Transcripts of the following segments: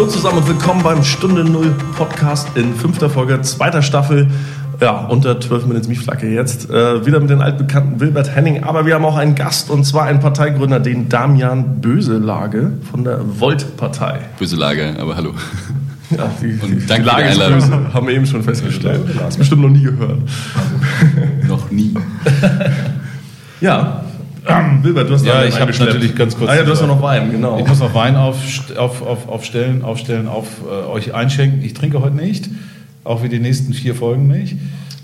Hallo zusammen und willkommen beim Stunde Null Podcast in fünfter Folge, zweiter Staffel. Ja, unter 12 Minutes Mietflagge jetzt. Äh, wieder mit den altbekannten Wilbert Henning. Aber wir haben auch einen Gast und zwar einen Parteigründer, den Damian Böselage von der Volt-Partei. Böselage, aber hallo. Ja, die, und danke Lage ist böse, haben wir eben schon festgestellt. Hast bestimmt noch nie gehört. noch nie. ja, Wilbert, du hast ja, ich habe natürlich ganz kurz. Ah ja, du hast ja noch Wein, genau. Ich muss noch Wein auf, auf, auf, aufstellen, aufstellen, auf äh, euch einschenken. Ich trinke heute nicht. Auch wie die nächsten vier Folgen nicht.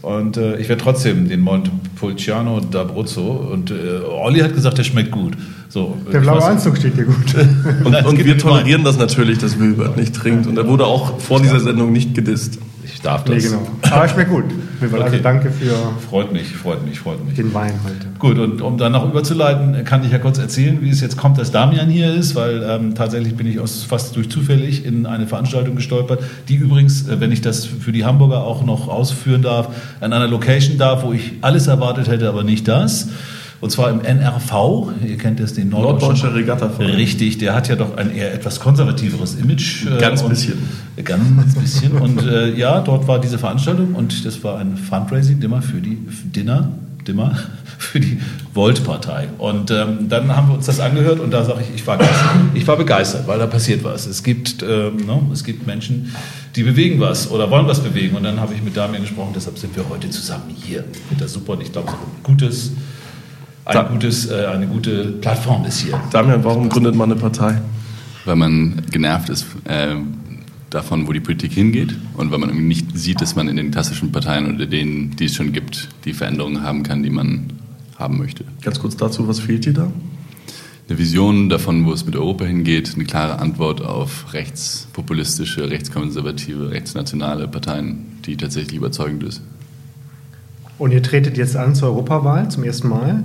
Und äh, ich werde trotzdem den Montepulciano d'Abruzzo. Und äh, Olli hat gesagt, der schmeckt gut. So, der blaue Anzug steht dir gut. und, und wir tolerieren das natürlich, dass Wilbert nicht trinkt. Und er wurde auch vor dieser Sendung nicht gedisst. Ich darf das. Nee, genau. Aber schmeckt gut. Also okay. danke für. Freut mich, freut mich, freut mich. Den Wein heute. Gut, und um dann noch überzuleiten, kann ich ja kurz erzählen, wie es jetzt kommt, dass Damian hier ist, weil ähm, tatsächlich bin ich aus, fast durch zufällig in eine Veranstaltung gestolpert, die übrigens, äh, wenn ich das für die Hamburger auch noch ausführen darf, an einer Location darf, wo ich alles erwartet hätte, aber nicht das. Und zwar im NRV, ihr kennt es, den Norddeutsche Regatta. Richtig, der hat ja doch ein eher etwas konservativeres Image. Äh, ganz bisschen. Ganz bisschen. und äh, ja, dort war diese Veranstaltung und das war ein Fundraising-Dimmer für die Dinner, Dimmer für die Volt-Partei. Und ähm, dann haben wir uns das angehört und da sage ich, ich war, ich war begeistert, weil da passiert was. Es gibt, ähm, no, ne, es gibt Menschen, die bewegen was oder wollen was bewegen. Und dann habe ich mit Damien gesprochen, deshalb sind wir heute zusammen hier. Mit der super und ich glaube, es ist ein gutes ein gutes, äh, eine gute Plattform ist hier. Damian, warum gründet man eine Partei? Weil man genervt ist äh, davon, wo die Politik hingeht und weil man irgendwie nicht sieht, dass man in den klassischen Parteien oder denen, die es schon gibt, die Veränderungen haben kann, die man haben möchte. Ganz kurz dazu, was fehlt dir da? Eine Vision davon, wo es mit Europa hingeht, eine klare Antwort auf rechtspopulistische, rechtskonservative, rechtsnationale Parteien, die tatsächlich überzeugend ist. Und ihr tretet jetzt an zur Europawahl zum ersten Mal.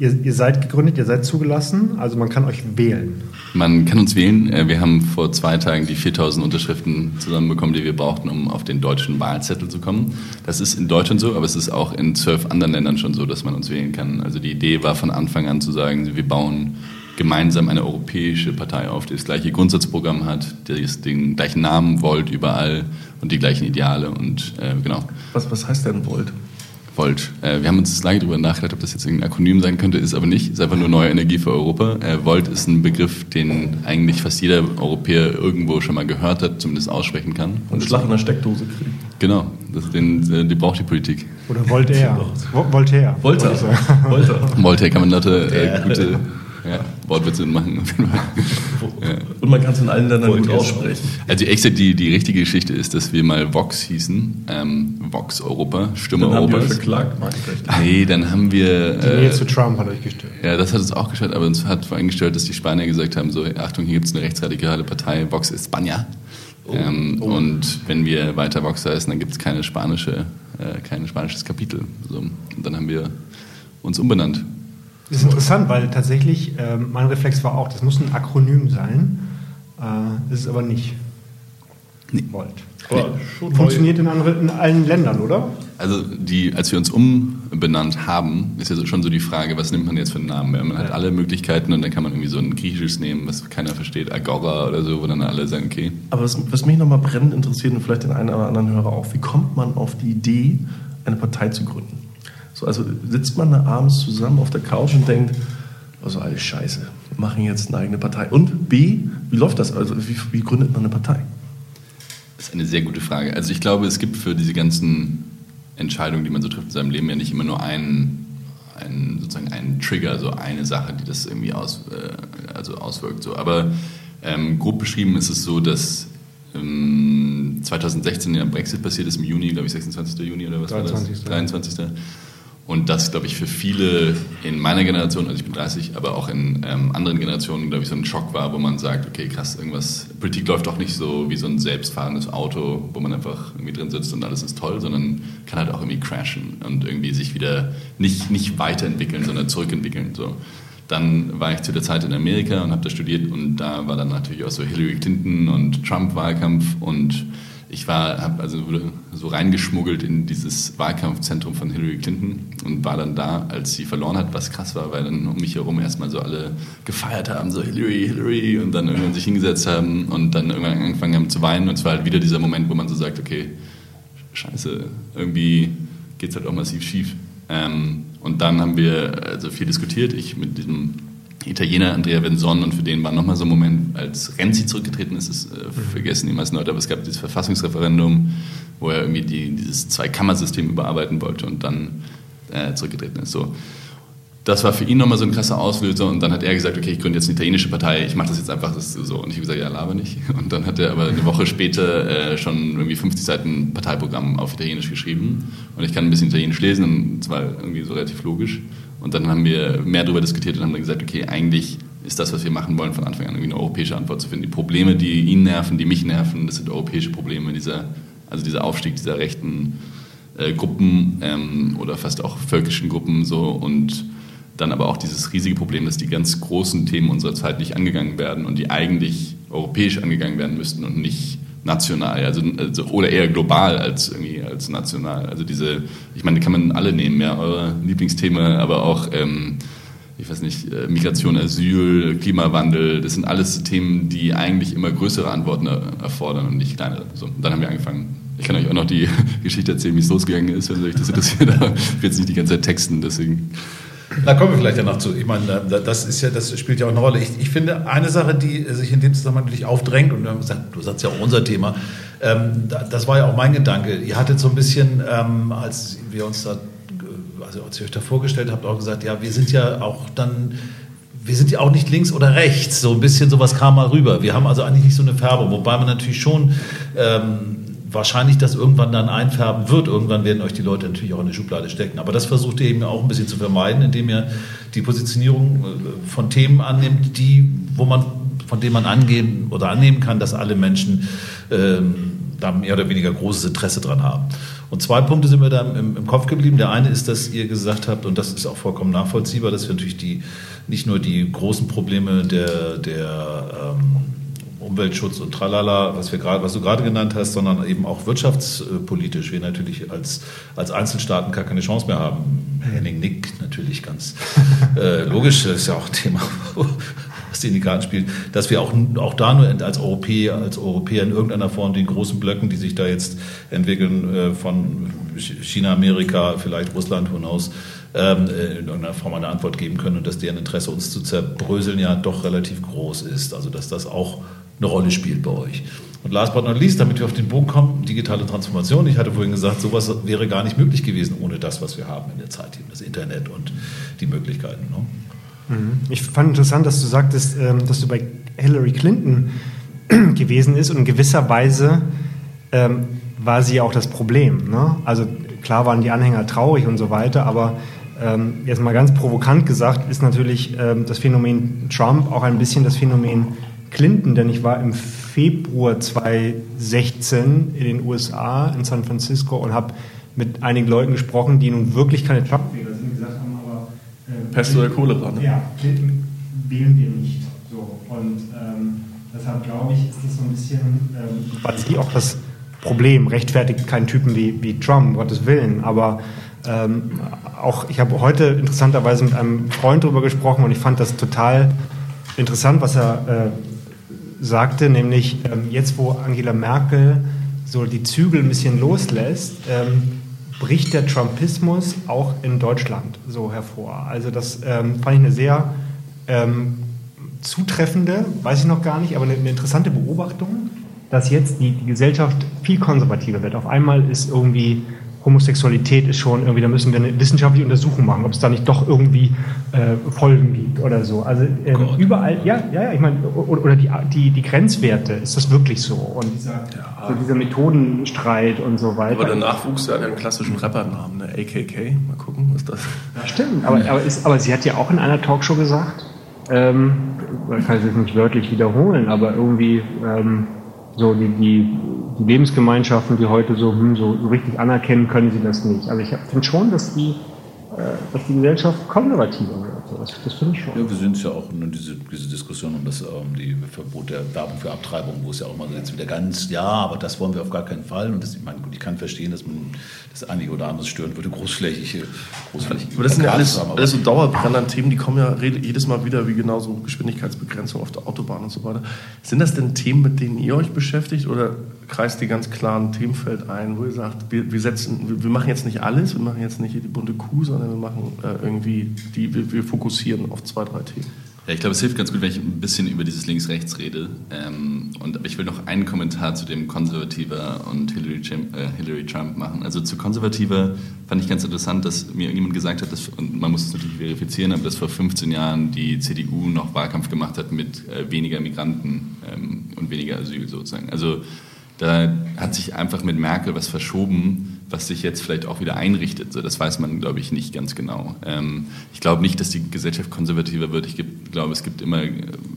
Ihr, ihr, seid gegründet, ihr seid zugelassen, also man kann euch wählen. Man kann uns wählen. Äh, wir haben vor zwei Tagen die 4000 Unterschriften zusammenbekommen, die wir brauchten, um auf den deutschen Wahlzettel zu kommen. Das ist in Deutschland so, aber es ist auch in zwölf anderen Ländern schon so, dass man uns wählen kann. Also die Idee war von Anfang an zu sagen, wir bauen gemeinsam eine europäische Partei auf, die das gleiche Grundsatzprogramm hat, die den gleichen Namen wollt überall und die gleichen Ideale und äh, genau. Was, was heißt denn wollt? Volt. Äh, wir haben uns lange darüber nachgedacht, ob das jetzt ein Akronym sein könnte, ist aber nicht. Ist einfach nur neue Energie für Europa. Äh, Volt ist ein Begriff, den eigentlich fast jeder Europäer irgendwo schon mal gehört hat, zumindest aussprechen kann. Und Schlag in der Steckdose kriegen. Genau, das, den, äh, die braucht die Politik. Oder Voltaire. Voltaire. Voltaire. Voltaire. Voltaire kann man Leute äh, gute ja, Wortwitze machen. ja. Und man kann es in allen Ländern gut aussprechen. Also die, echte, die, die richtige Geschichte ist, dass wir mal Vox hießen. Ähm, Vox Europa, Stimme dann Europas. Haben wir verklagt, nee, dann haben wir... Die Nähe äh, zu Trump hat euch gestört. Ja, das hat uns auch gestört, aber uns hat vor allem gestört, dass die Spanier gesagt haben, so, Achtung, hier gibt es eine rechtsradikale Partei, Vox España. Oh. Ähm, oh. Und wenn wir weiter Vox heißen, dann gibt es keine spanische, äh, kein spanisches Kapitel. So. Und dann haben wir uns umbenannt. Das ist interessant, weil tatsächlich äh, mein Reflex war auch, das muss ein Akronym sein. Äh, ist es aber nicht. Nee. Volt. Nee. Funktioniert in, andere, in, allen Ländern, oder? Also die, als wir uns umbenannt haben, ist ja schon so die Frage, was nimmt man jetzt für einen Namen? Man hat alle Möglichkeiten und dann kann man irgendwie so ein griechisches nehmen, was keiner versteht, Agora oder so, wo dann alle sagen, okay. Aber was, was mich nochmal brennend interessiert und vielleicht den einen oder anderen Hörer auch, wie kommt man auf die Idee, eine Partei zu gründen? So, also sitzt man da abends zusammen auf der Couch und denkt, also alles Scheiße, wir machen jetzt eine eigene Partei. Und B, wie läuft das? Also wie, wie gründet man eine Partei? Das ist eine sehr gute Frage. Also ich glaube, es gibt für diese ganzen Entscheidungen, die man so trifft in seinem Leben, ja nicht immer nur einen, einen sozusagen einen Trigger, so eine Sache, die das irgendwie aus, äh, also auswirkt. So. Aber ähm, grob beschrieben ist es so, dass ähm, 2016 der Brexit passiert ist, im Juni, glaube ich, 26. Juni oder was 23. war das? 23. Und das, glaube ich, für viele in meiner Generation, also ich bin 30, aber auch in ähm, anderen Generationen, glaube ich, so ein Schock war, wo man sagt, okay, krass, irgendwas, Politik läuft doch nicht so wie so ein selbstfahrendes Auto, wo man einfach irgendwie drin sitzt und alles ist toll, sondern kann halt auch irgendwie crashen und irgendwie sich wieder nicht, nicht weiterentwickeln, sondern zurückentwickeln. So. Dann war ich zu der Zeit in Amerika und habe da studiert und da war dann natürlich auch so Hillary Clinton und Trump-Wahlkampf und ich war, habe also wurde so reingeschmuggelt in dieses Wahlkampfzentrum von Hillary Clinton und war dann da, als sie verloren hat, was krass war, weil dann um mich herum erstmal so alle gefeiert haben, so Hillary, Hillary und dann irgendwann sich hingesetzt haben und dann irgendwann angefangen haben zu weinen und es war halt wieder dieser Moment, wo man so sagt, okay, scheiße, irgendwie geht es halt auch massiv schief. Ähm, und dann haben wir also viel diskutiert, ich mit diesem Italiener Andrea Benzon und für den war nochmal so ein Moment, als Renzi zurückgetreten ist, ist äh, vergessen meisten Leute, aber es gab dieses Verfassungsreferendum, wo er irgendwie die, dieses Zweikammersystem überarbeiten wollte und dann äh, zurückgetreten ist. So. Das war für ihn nochmal so ein krasser Auslöser und dann hat er gesagt, okay, ich gründe jetzt eine italienische Partei, ich mache das jetzt einfach das so. Und ich habe gesagt, ja, laber nicht. Und dann hat er aber eine Woche später äh, schon irgendwie 50 Seiten Parteiprogramm auf Italienisch geschrieben und ich kann ein bisschen Italienisch lesen und es war irgendwie so relativ logisch. Und dann haben wir mehr darüber diskutiert und haben dann gesagt, okay, eigentlich ist das, was wir machen wollen, von Anfang an irgendwie eine europäische Antwort zu finden. Die Probleme, die ihn nerven, die mich nerven, das sind europäische Probleme, dieser, also dieser Aufstieg dieser rechten äh, Gruppen ähm, oder fast auch völkischen Gruppen so und dann aber auch dieses riesige Problem, dass die ganz großen Themen unserer Zeit nicht angegangen werden und die eigentlich europäisch angegangen werden müssten und nicht national, also, also, oder eher global als irgendwie als national. Also diese, ich meine, die kann man alle nehmen, ja, eure Lieblingsthema, aber auch ähm, ich weiß nicht, äh, Migration, Asyl, Klimawandel, das sind alles Themen, die eigentlich immer größere Antworten erfordern und nicht kleinere. So, dann haben wir angefangen. Ich kann euch auch noch die Geschichte erzählen, wie es losgegangen ist, wenn euch das interessiert. Ich will jetzt nicht die ganze Zeit texten, deswegen. Da kommen wir vielleicht ja noch zu. Ich meine, das ist ja, das spielt ja auch eine Rolle. Ich, ich finde, eine Sache, die sich in dem Zusammenhang natürlich aufdrängt, und gesagt, du sagst ja auch unser Thema, ähm, das war ja auch mein Gedanke. Ihr hattet so ein bisschen, ähm, als wir uns da, also als ihr euch da vorgestellt habt, auch gesagt, ja, wir sind ja auch dann wir sind ja auch nicht links oder rechts. So ein bisschen sowas kam mal rüber. Wir haben also eigentlich nicht so eine Färbung, wobei man natürlich schon ähm, wahrscheinlich das irgendwann dann einfärben wird. Irgendwann werden euch die Leute natürlich auch in die Schublade stecken. Aber das versucht ihr eben auch ein bisschen zu vermeiden, indem ihr die Positionierung äh, von Themen annimmt, die, wo man, von denen man angehen oder annehmen kann, dass alle Menschen ähm, da mehr oder weniger großes Interesse dran haben. Und zwei Punkte sind mir da im, im, Kopf geblieben. Der eine ist, dass ihr gesagt habt, und das ist auch vollkommen nachvollziehbar, dass wir natürlich die, nicht nur die großen Probleme der, der ähm, Umweltschutz und tralala, was, wir grad, was du gerade genannt hast, sondern eben auch wirtschaftspolitisch wir natürlich als, als Einzelstaaten gar keine Chance mehr haben. Henning nickt natürlich ganz äh, logisch, das ist ja auch ein Thema, was die in die Karten spielt, dass wir auch, auch da nur als Europäer, als Europäer in irgendeiner Form den großen Blöcken, die sich da jetzt entwickeln, äh, von China, Amerika, vielleicht Russland, who knows, ähm, äh, in irgendeiner Form eine Antwort geben können und dass deren Interesse, uns zu zerbröseln, ja doch relativ groß ist. Also dass das auch eine Rolle spielt bei euch. Und last but not least, damit wir auf den Bogen kommen, digitale Transformation. Ich hatte vorhin gesagt, sowas wäre gar nicht möglich gewesen ohne das, was wir haben in der Zeit, eben das Internet und die Möglichkeiten. Ne? Mhm. Ich fand interessant, dass du sagtest, ähm, dass du bei Hillary Clinton gewesen ist und in gewisser Weise ähm, war sie auch das Problem. Ne? Also klar waren die Anhänger traurig und so weiter, aber ähm, jetzt mal ganz provokant gesagt, ist natürlich das Phänomen Trump auch ein bisschen das Phänomen Clinton, denn ich war im Februar 2016 in den USA, in San Francisco und habe mit einigen Leuten gesprochen, die nun wirklich keine Trump-Wähler sind, gesagt haben, aber... Äh, Pest oder Cholera, ne? Ja, Clinton wählen wir nicht. So. Und ähm, deshalb glaube ich, ist das so ein bisschen, ähm, was sie auch das Problem, rechtfertigt keinen Typen wie, wie Trump, um Gottes Willen, aber ähm, auch, ich habe heute interessanterweise mit einem Freund darüber gesprochen und ich fand das total interessant, was er äh, sagte, nämlich ähm, jetzt, wo Angela Merkel so die Zügel ein bisschen loslässt, ähm, bricht der Trumpismus auch in Deutschland so hervor. Also das ähm, fand ich eine sehr ähm, zutreffende, weiß ich noch gar nicht, aber eine, eine interessante Beobachtung, dass jetzt die, die Gesellschaft viel konservativer wird. Auf einmal ist irgendwie Homosexualität ist schon irgendwie, da müssen wir eine wissenschaftliche Untersuchung machen, ob es da nicht doch irgendwie äh, Folgen gibt oder so. Also ähm, überall, ja, ja, ja, ich meine, oder, oder die, die, die Grenzwerte, ist das wirklich so? Und dieser, ja. so dieser Methodenstreit und so weiter. Aber der Nachwuchs der hat einen klassischen Rappernamen, ne? AKK, mal gucken, was das Ja, stimmt, aber, aber, ist, aber sie hat ja auch in einer Talkshow gesagt, ähm, ich kann es jetzt nicht wörtlich wiederholen, aber irgendwie ähm, so die, die die Lebensgemeinschaften, die heute so, hm, so, richtig anerkennen, können sie das nicht. Also ich finde schon, dass die dass die Gesellschaft konservativer wird. Das, das finde ich schon. Ja, wir sind es ja auch in diese, diese Diskussion um das um die Verbot der Werbung für Abtreibung, wo es ja auch mal jetzt wieder ganz, ja, aber das wollen wir auf gar keinen Fall. Und das, ich meine, gut, ich kann verstehen, dass man das einige oder andere stören würde, großflächige, großflächige Aber das sind ja alles, alles so Dauerbrenner Themen, die kommen ja jedes Mal wieder, wie genauso Geschwindigkeitsbegrenzung auf der Autobahn und so weiter. Sind das denn Themen, mit denen ihr euch beschäftigt oder kreist ihr ganz klar ein Themenfeld ein, wo ihr sagt, wir, wir setzen, wir machen jetzt nicht alles, wir machen jetzt nicht die bunte Kuh, sondern wir machen äh, irgendwie die, wir, wir fokussieren auf zwei, drei Themen? Ja, ich glaube, es hilft ganz gut, wenn ich ein bisschen über dieses Links-Rechts rede. Ähm, und, ich will noch einen Kommentar zu dem Konservativer und Hillary, äh, Hillary, Trump machen. Also zu Konservativer fand ich ganz interessant, dass mir irgendjemand gesagt hat, dass, und man muss es natürlich verifizieren, aber dass vor 15 Jahren die CDU noch Wahlkampf gemacht hat mit äh, weniger Migranten ähm, und weniger Asyl sozusagen. Also da hat sich einfach mit Merkel was verschoben, was sich jetzt vielleicht auch wieder einrichtet. So, das weiß man, glaube ich, nicht ganz genau. Ähm, ich glaube nicht, dass die Gesellschaft konservativer wird. Ich glaube, es gibt immer,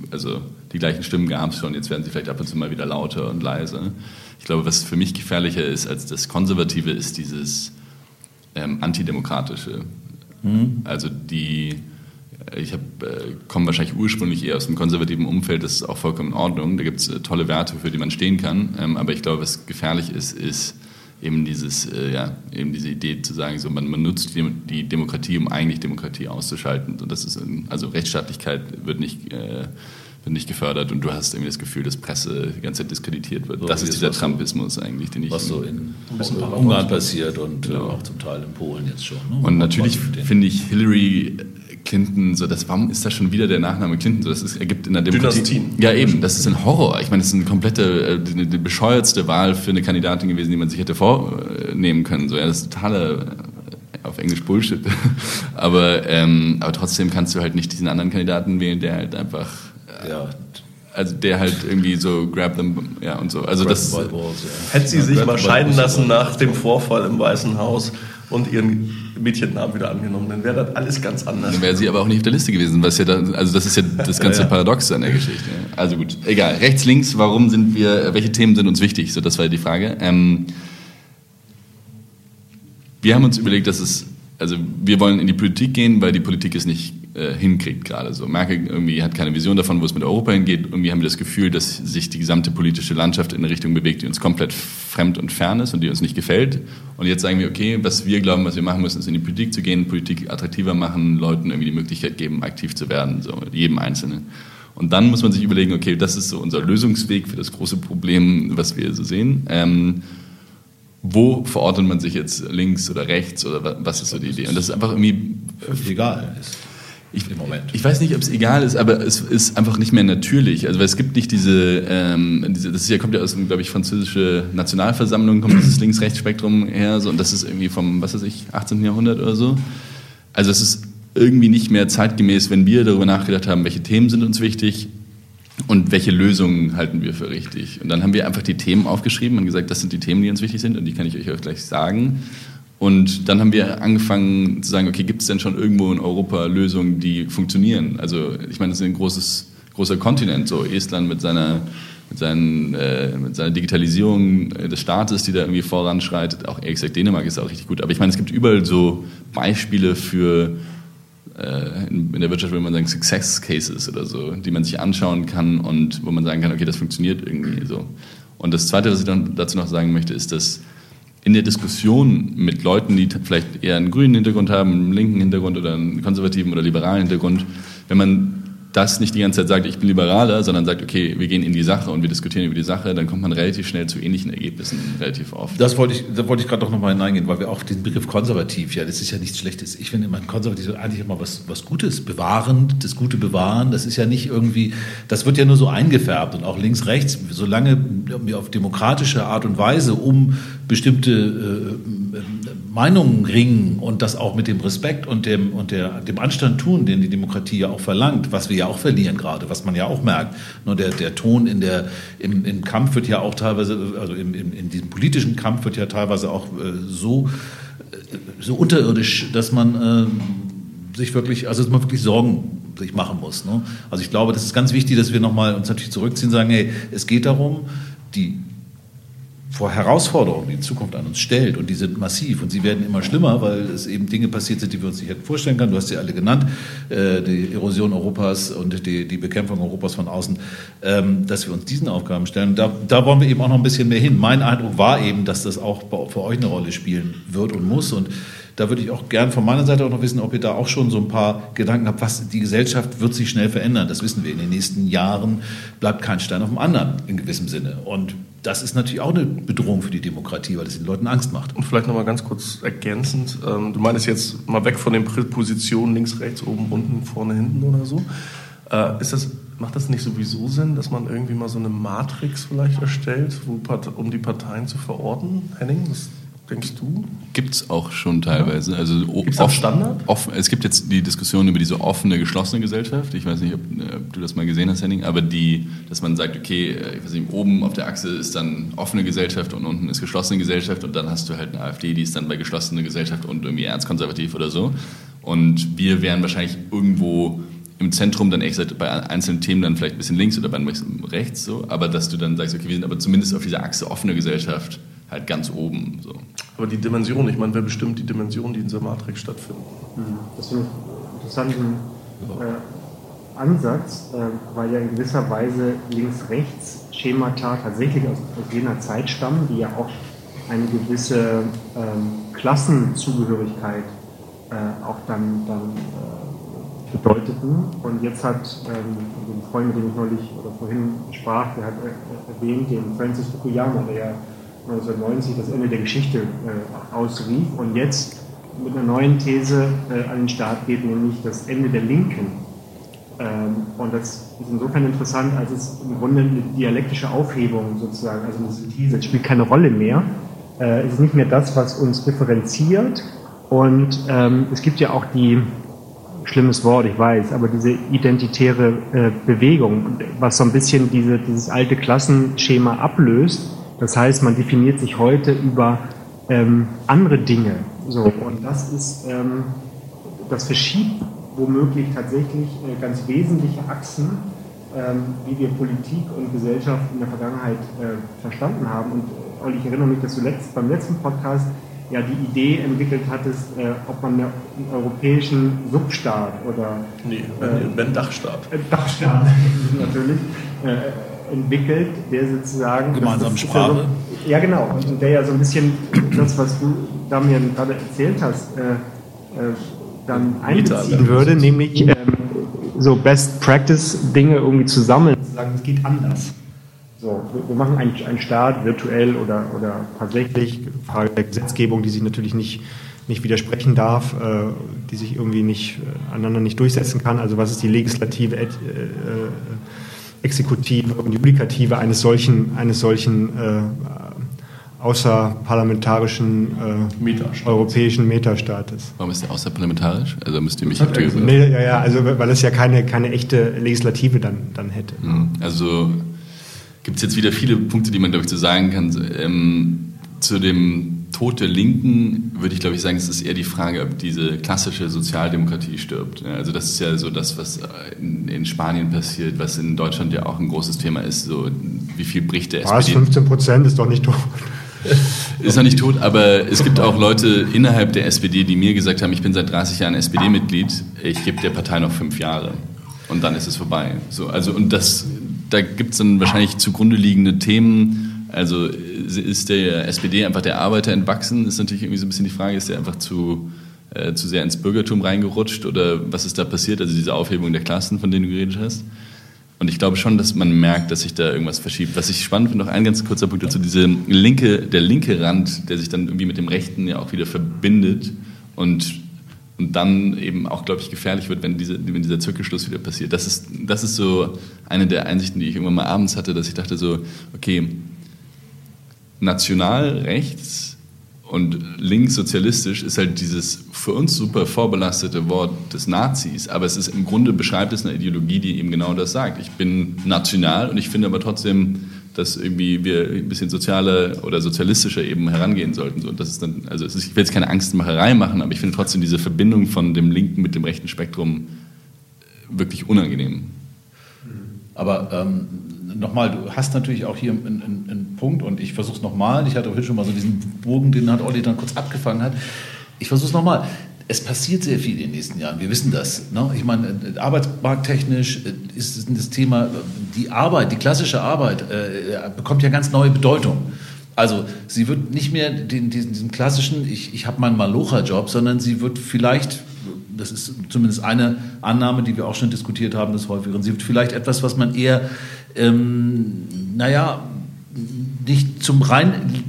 also die gleichen Stimmen gab es schon, jetzt werden sie vielleicht ab und zu mal wieder lauter und leiser. Ich glaube, was für mich gefährlicher ist als das Konservative, ist dieses ähm, Antidemokratische. Mhm. Also die ich äh, komme wahrscheinlich ursprünglich eher aus dem konservativen Umfeld, das ist auch vollkommen in Ordnung. Da gibt es äh, tolle Werte, für die man stehen kann. Ähm, aber ich glaube, was gefährlich ist, ist eben, dieses, äh, ja, eben diese Idee zu sagen, so, man, man nutzt die, die, Demokratie, um eigentlich Demokratie auszuschalten. Und das ist, also Rechtsstaatlichkeit wird nicht, äh, wird nicht gefördert und du hast irgendwie das Gefühl, dass Presse die ganze Zeit diskreditiert wird. So, das ist dieser Trumpismus so, eigentlich, den ich... Was so in, in Ungarn passiert und genau. auch zum Teil in Polen jetzt schon. Ne? Und natürlich finde ich Hillary Clinton, so das, warum ist da schon wieder der Nachname Clinton? So, das ist, ergibt in der Demokratie. Dynastien. Ja, eben, das ist ein Horror. Ich meine, das ist eine komplette, die, äh, die bescheuertste Wahl für eine Kandidatin gewesen, die man sich hätte vornehmen können. So, ja, das ist totale äh, auf Englisch Bullshit. aber, ähm, aber trotzdem kannst du halt nicht diesen anderen Kandidaten wählen, der halt einfach. Äh, ja. Also der halt irgendwie so grab them, ja und so. Also grab das. Balls, ja. Hätte sie ja, sich mal scheiden lassen nach dem Vorfall im Weißen Haus und ihren Mädchennamen wieder angenommen, dann wäre das alles ganz anders. Dann wäre sie aber auch nicht auf der Liste gewesen, was ja dann, also das ist ja das ganze ja, ja. Paradox an der Geschichte. Also gut, egal. Rechts, links, warum sind wir, welche Themen sind uns wichtig? So, das war die Frage. Ähm, wir haben uns überlegt, dass es, also wir wollen in die Politik gehen, weil die Politik es nicht äh, hinkriegt gerade. So Merkel irgendwie hat keine Vision davon, wo es mit Europa hingeht. Irgendwie haben wir das Gefühl, dass sich die gesamte politische Landschaft in eine Richtung bewegt, die uns komplett fremd und fern ist und die uns nicht gefällt. Und jetzt sagen wir, okay, was wir glauben, was wir machen müssen, ist in die Politik zu gehen, Politik attraktiver machen, Leuten irgendwie die Möglichkeit geben, aktiv zu werden, so jedem Einzelnen. Und dann muss man sich überlegen, okay, das ist so unser Lösungsweg für das große Problem, was wir so sehen. Ähm, wo verortet man sich jetzt links oder rechts oder was ist so die Idee? Und das ist einfach irgendwie egal. Ich. Ich weiß nicht, ob es egal ist, aber es ist einfach nicht mehr natürlich. Also weil es gibt nicht diese, ähm, diese das ist ja, kommt ja aus, glaube ich, französische Nationalversammlung, kommt dieses Links-Rechts-Spektrum her, so, und das ist irgendwie vom, was weiß ich, 18. Jahrhundert oder so. Also es ist irgendwie nicht mehr zeitgemäß, wenn wir darüber nachgedacht haben, welche Themen sind uns wichtig und welche Lösungen halten wir für richtig. Und dann haben wir einfach die Themen aufgeschrieben und gesagt, das sind die Themen, die uns wichtig sind und die kann ich euch auch gleich sagen. Und dann haben wir angefangen zu sagen, okay, gibt es denn schon irgendwo in Europa Lösungen, die funktionieren? Also ich meine, das ist ein großes, großer Kontinent, so Estland mit seiner, mit, seinen, äh, mit seiner Digitalisierung des Staates, die da irgendwie voranschreitet. Auch ehrlich gesagt, Dänemark ist auch richtig gut. Aber ich meine, es gibt überall so Beispiele für, äh, in, in der Wirtschaft würde man sagen, Success Cases oder so, die man sich anschauen kann und wo man sagen kann, okay, das funktioniert irgendwie so. Und das Zweite, was ich dann dazu noch sagen möchte, ist, dass in der Diskussion mit Leuten, die vielleicht eher einen grünen Hintergrund haben, einen linken Hintergrund oder einen konservativen oder liberalen Hintergrund, wenn man das nicht die ganze Zeit sagt, ich bin Liberaler, sondern sagt, okay, wir gehen in die Sache und wir diskutieren über die Sache, dann kommt man relativ schnell zu ähnlichen Ergebnissen relativ oft. Das wollte ich, da wollte ich gerade doch nochmal hineingehen, weil wir auch den Begriff konservativ, ja, das ist ja nichts Schlechtes. Ich finde immer konservativ eigentlich immer was, was Gutes, bewahrend, das Gute bewahren, das ist ja nicht irgendwie, das wird ja nur so eingefärbt und auch links, rechts, solange wir auf demokratische Art und Weise um bestimmte äh, Meinungen ringen und das auch mit dem Respekt und dem, und der, dem Anstand tun, den die Demokratie ja auch verlangt, was wir ja auch verlieren gerade, was man ja auch merkt. Nur der, der Ton in der, im, im Kampf wird ja auch teilweise, also im, im, in diesem politischen Kampf wird ja teilweise auch äh, so, äh, so unterirdisch, dass man äh, sich wirklich, also dass man wirklich Sorgen sich machen muss. Ne? Also ich glaube, das ist ganz wichtig, dass wir nochmal uns natürlich zurückziehen und sagen, hey, es geht darum, die vor Herausforderungen, die die Zukunft an uns stellt. Und die sind massiv und sie werden immer schlimmer, weil es eben Dinge passiert sind, die wir uns nicht hätten vorstellen können. Du hast sie alle genannt, äh, die Erosion Europas und die, die Bekämpfung Europas von außen, ähm, dass wir uns diesen Aufgaben stellen. Da, da wollen wir eben auch noch ein bisschen mehr hin. Mein Eindruck war eben, dass das auch für euch eine Rolle spielen wird und muss. Und da würde ich auch gern von meiner Seite auch noch wissen, ob ihr da auch schon so ein paar Gedanken habt, was die Gesellschaft wird sich schnell verändern. Das wissen wir. In den nächsten Jahren bleibt kein Stein auf dem anderen in gewissem Sinne. Und das ist natürlich auch eine Bedrohung für die Demokratie, weil das den Leuten Angst macht. Und vielleicht nochmal ganz kurz ergänzend. Ähm, du meinst jetzt mal weg von den Positionen links, rechts, oben, unten, vorne, hinten oder so. Äh, ist das, macht das nicht sowieso Sinn, dass man irgendwie mal so eine Matrix vielleicht erstellt, um die Parteien zu verorten? Henning, was denkst du? Gibt es auch schon teilweise. Also Gibt es Standard? Offen, es gibt jetzt die Diskussion über diese offene, geschlossene Gesellschaft. Ich weiß nicht, ob, äh, ob, du das mal gesehen hast, Henning, aber die, dass man sagt, okay, äh, ich weiß nicht, oben auf der Achse ist dann offene Gesellschaft und unten ist geschlossene Gesellschaft und dann hast du halt eine AfD, die ist dann bei geschlossener Gesellschaft und irgendwie ernstkonservativ oder so. Und wir wären wahrscheinlich irgendwo im Zentrum dann ehrlich gesagt bei einzelnen Themen dann vielleicht ein bisschen links oder bei rechts so, aber dass du dann sagst, okay, wir sind aber zumindest auf dieser Achse offene Gesellschaft halt ganz oben. So. Aber die Dimension, ich meine, wer bestimmt die Dimension, die in dieser Matrix stattfinden? Mhm. Das finde ich einen interessanten äh, Ansatz, äh, weil ja in gewisser Weise Links-Rechts-Schemata tatsächlich aus, aus, jener Zeit stammen, die ja auch eine gewisse ähm, Klassenzugehörigkeit äh, auch dann, dann äh, bedeuteten. Und jetzt hat ähm, ein Freund, mit dem ich neulich oder vorhin sprach, der hat äh, erwähnt, den Francis Fukuyama, der ja 1990 das Ende der Geschichte äh, ausrief und jetzt mit einer neuen These äh, an den Start geht, nämlich das Ende der Linken. Ähm, und das ist insofern interessant, als es im Grunde eine dialektische Aufhebung sozusagen, also eine Synthese, spielt keine Rolle mehr. Äh, es ist nicht mehr das, was uns differenziert. Und ähm, es gibt ja auch die, schlimmes Wort, ich weiß, aber diese identitäre äh, Bewegung, was so ein bisschen diese, dieses alte Klassenschema ablöst das heißt, man definiert sich heute über ähm, andere Dinge. So, und das ist, ähm, das verschiebt womöglich tatsächlich äh, ganz wesentliche Achsen, ähm, wie wir Politik und Gesellschaft in der Vergangenheit äh, verstanden haben. Und äh, Olli, ich erinnere mich, dass du letzt, beim letzten Podcast ja die Idee entwickelt hattest, äh, ob man einen europäischen Substaat oder nee, wenn, wenn Dachstaat. Dachstaat natürlich äh, entwickelt, der sozusagen. Gemeinsame Sprache. So, ja, genau. Und der ja so ein bisschen das, was du Damian gerade erzählt hast, äh, äh, dann einbeziehen würde, nämlich ähm, so Best Practice Dinge irgendwie zu sammeln, zu sagen, es geht anders. So, wir machen einen, einen Staat virtuell oder, oder tatsächlich, Frage der Gesetzgebung, die sich natürlich nicht, nicht widersprechen darf, äh, die sich irgendwie nicht äh, aneinander nicht durchsetzen kann. Also was ist die legislative äh Exekutive und Judikative eines solchen, eines solchen äh, außerparlamentarischen äh, Metastaat. europäischen Metastaates. Warum ist der außerparlamentarisch? Also müsst ihr mich aktiv. Nee, ja, ja, also weil es ja keine, keine echte Legislative dann, dann hätte. Mhm. Also gibt es jetzt wieder viele Punkte, die man, glaube ich, zu sagen kann. Ähm, zu dem Tod der Linken würde ich, glaube ich, sagen, es ist eher die Frage, ob diese klassische Sozialdemokratie stirbt. Also das ist ja so das, was in, in Spanien passiert, was in Deutschland ja auch ein großes Thema ist. So, wie viel bricht der Was, SPD? 15 Prozent ist doch nicht tot. Ist noch nicht tot, aber es gibt auch Leute innerhalb der SPD, die mir gesagt haben, ich bin seit 30 Jahren SPD-Mitglied, ich gebe der Partei noch fünf Jahre und dann ist es vorbei. So, also und das, da gibt es dann wahrscheinlich zugrunde liegende Themen, also ist der SPD einfach der Arbeiter entwachsen? Ist natürlich irgendwie so ein bisschen die Frage, ist der einfach zu, äh, zu sehr ins Bürgertum reingerutscht oder was ist da passiert? Also diese Aufhebung der Klassen, von denen du geredet hast. Und ich glaube schon, dass man merkt, dass sich da irgendwas verschiebt. Was ich spannend finde, noch ein ganz kurzer Punkt dazu, diese linke, der linke Rand, der sich dann irgendwie mit dem rechten ja auch wieder verbindet und, und dann eben auch, glaube ich, gefährlich wird, wenn, diese, wenn dieser Zirkelschluss wieder passiert. Das ist, das ist so eine der Einsichten, die ich irgendwann mal abends hatte, dass ich dachte so, okay, national rechts und linkssozialistisch ist halt dieses für uns super vorbelastete Wort des Nazis, aber es ist im Grunde beschreibt es eine Ideologie, die eben genau das sagt. Ich bin national und ich finde aber trotzdem, dass irgendwie wir ein bisschen sozialer oder sozialistischer eben herangehen sollten. So, das ist dann, also ist, ich will jetzt keine Angstmacherei machen, aber ich finde trotzdem diese Verbindung von dem linken mit dem rechten Spektrum wirklich unangenehm. Aber ähm, nochmal, du hast natürlich auch hier ein, ein, ein Punkt und ich versuche es nochmal. Ich hatte vorhin schon mal so diesen Bogen, den hat Olli dann kurz abgefangen hat. Ich versuche es nochmal. Es passiert sehr viel in den nächsten Jahren. Wir wissen das. Ne? Ich meine, äh, arbeitsmarkttechnisch äh, ist das Thema, die Arbeit, die klassische Arbeit, äh, bekommt ja ganz neue Bedeutung. Also sie wird nicht mehr den, diesen, diesen klassischen, ich, ich habe meinen Malocha-Job, sondern sie wird vielleicht, das ist zumindest eine Annahme, die wir auch schon diskutiert haben, das häufigeren, sie wird vielleicht etwas, was man eher, ähm, naja, nicht zum rein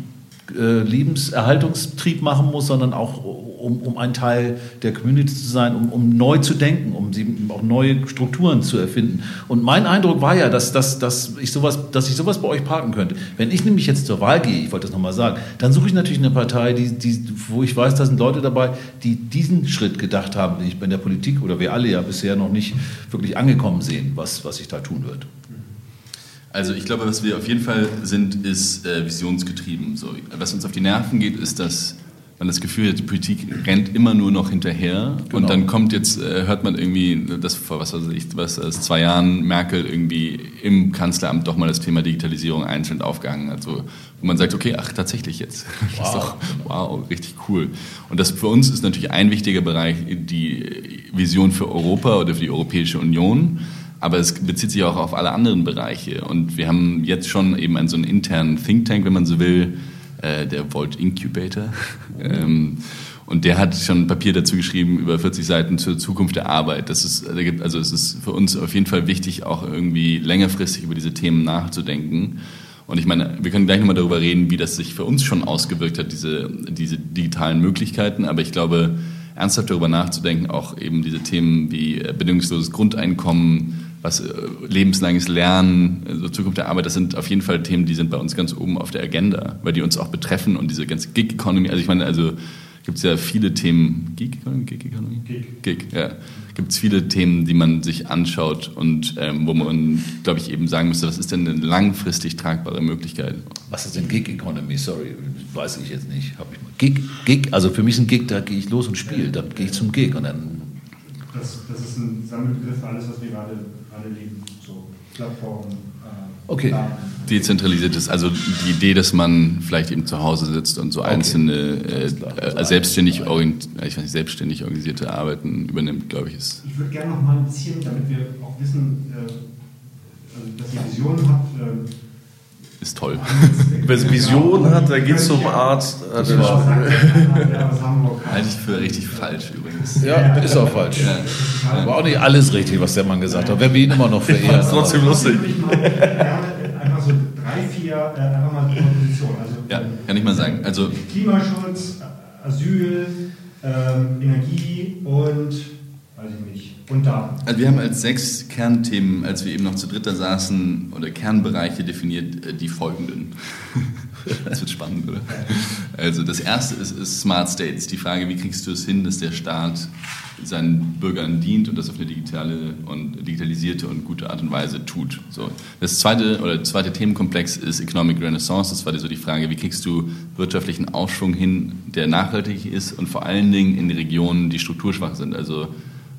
äh, Lebenserhaltungstrieb machen muss, sondern auch um, um ein Teil der Community zu sein, um, um neu zu denken, um sie, auch neue Strukturen zu erfinden. Und mein Eindruck war ja, dass, dass, dass, ich sowas, dass ich sowas bei euch parken könnte. Wenn ich nämlich jetzt zur Wahl gehe, ich wollte das nochmal sagen, dann suche ich natürlich eine Partei, die, die, wo ich weiß, da sind Leute dabei, die diesen Schritt gedacht haben, den ich bei der Politik oder wir alle ja bisher noch nicht wirklich angekommen sehen, was, was sich da tun wird. Also ich glaube, was wir auf jeden Fall sind, ist äh, visionsgetrieben. So, was uns auf die Nerven geht, ist, dass man das Gefühl hat, die Politik rennt immer nur noch hinterher genau. und dann kommt jetzt, äh, hört man irgendwie, das vor was weiß ich, was aus zwei Jahren Merkel irgendwie im Kanzleramt doch mal das Thema Digitalisierung einzeln aufgehangen hat. So, wo man sagt, okay, ach tatsächlich jetzt. Wow. Das ist doch, wow, richtig cool. Und das für uns ist natürlich ein wichtiger Bereich die Vision für Europa oder für die Europäische Union aber es bezieht sich auch auf alle anderen Bereiche. Und wir haben jetzt schon eben einen so einen internen Think Tank, wenn man so will, äh, der Volt Incubator. ähm, und der hat schon ein Papier dazu geschrieben, über 40 Seiten zur Zukunft der Arbeit. Das ist, also es ist für uns auf jeden Fall wichtig, auch irgendwie längerfristig über diese Themen nachzudenken. Und ich meine, wir können gleich nochmal darüber reden, wie das sich für uns schon ausgewirkt hat, diese, diese digitalen Möglichkeiten. Aber ich glaube, ernsthaft darüber nachzudenken, auch eben diese Themen wie äh, bedingungsloses Grundeinkommen, was äh, lebenslanges Lernen, also Zukunft der Arbeit, das sind auf jeden Fall Themen, die sind bei uns ganz oben auf der Agenda, weil die uns auch betreffen und diese ganze Gig-Economy, also ich meine, also gibt es ja viele Themen, Gig-Economy, Gig-Economy? Gig. Gig, ja. Gibt es viele Themen, die man sich anschaut und ähm, wo man, glaube ich, eben sagen müsste, was ist denn eine langfristig tragbare Möglichkeit? Was ist denn Gig-Economy? Sorry, weiß ich jetzt nicht. Hab ich mal. Gig, Gig, also für mich ist ein Gig, da gehe ich los und spiele, da gehe ich zum Gig und dann das, das ist ein Sammelbegriff für alles, was wir gerade, gerade leben. So Plattformen. Äh, okay. Daten. Dezentralisiert ist, also die Idee, dass man vielleicht eben zu Hause sitzt und so okay. einzelne äh, äh, selbstständig, orient, ich weiß nicht, selbstständig organisierte Arbeiten übernimmt, glaube ich. Ist ich würde gerne noch mal ein bisschen, damit wir auch wissen, äh, also, dass ihr Visionen habt, äh, ist toll. Wer eine Vision hat, der geht zum Arzt. Halte ich für richtig falsch übrigens. Ja, ist auch falsch. Ja. War auch nicht alles richtig, was der Mann gesagt hat. Wer wir ihn immer noch verehren. Das ist trotzdem lustig. Einfach so drei, vier, äh, einfach mal Positionen. Also, ja, kann ich mal sagen. Also, Klimaschutz, Asyl, ähm, Energie und ich nicht. Und da. Also wir haben als sechs Kernthemen, als wir eben noch zu dritter saßen, oder Kernbereiche definiert, äh, die folgenden. Das wird spannend, oder? Also das erste ist, ist, Smart States. Die Frage, wie kriegst du es hin, dass der Staat seinen Bürgern dient und das auf eine digitale und digitalisierte und gute Art und Weise tut. So. Das zweite oder der zweite Themenkomplex ist Economic Renaissance. Das war so die Frage, wie kriegst du wirtschaftlichen Aufschwung hin, der nachhaltig ist und vor allen Dingen in Regionen, die strukturschwach sind. Also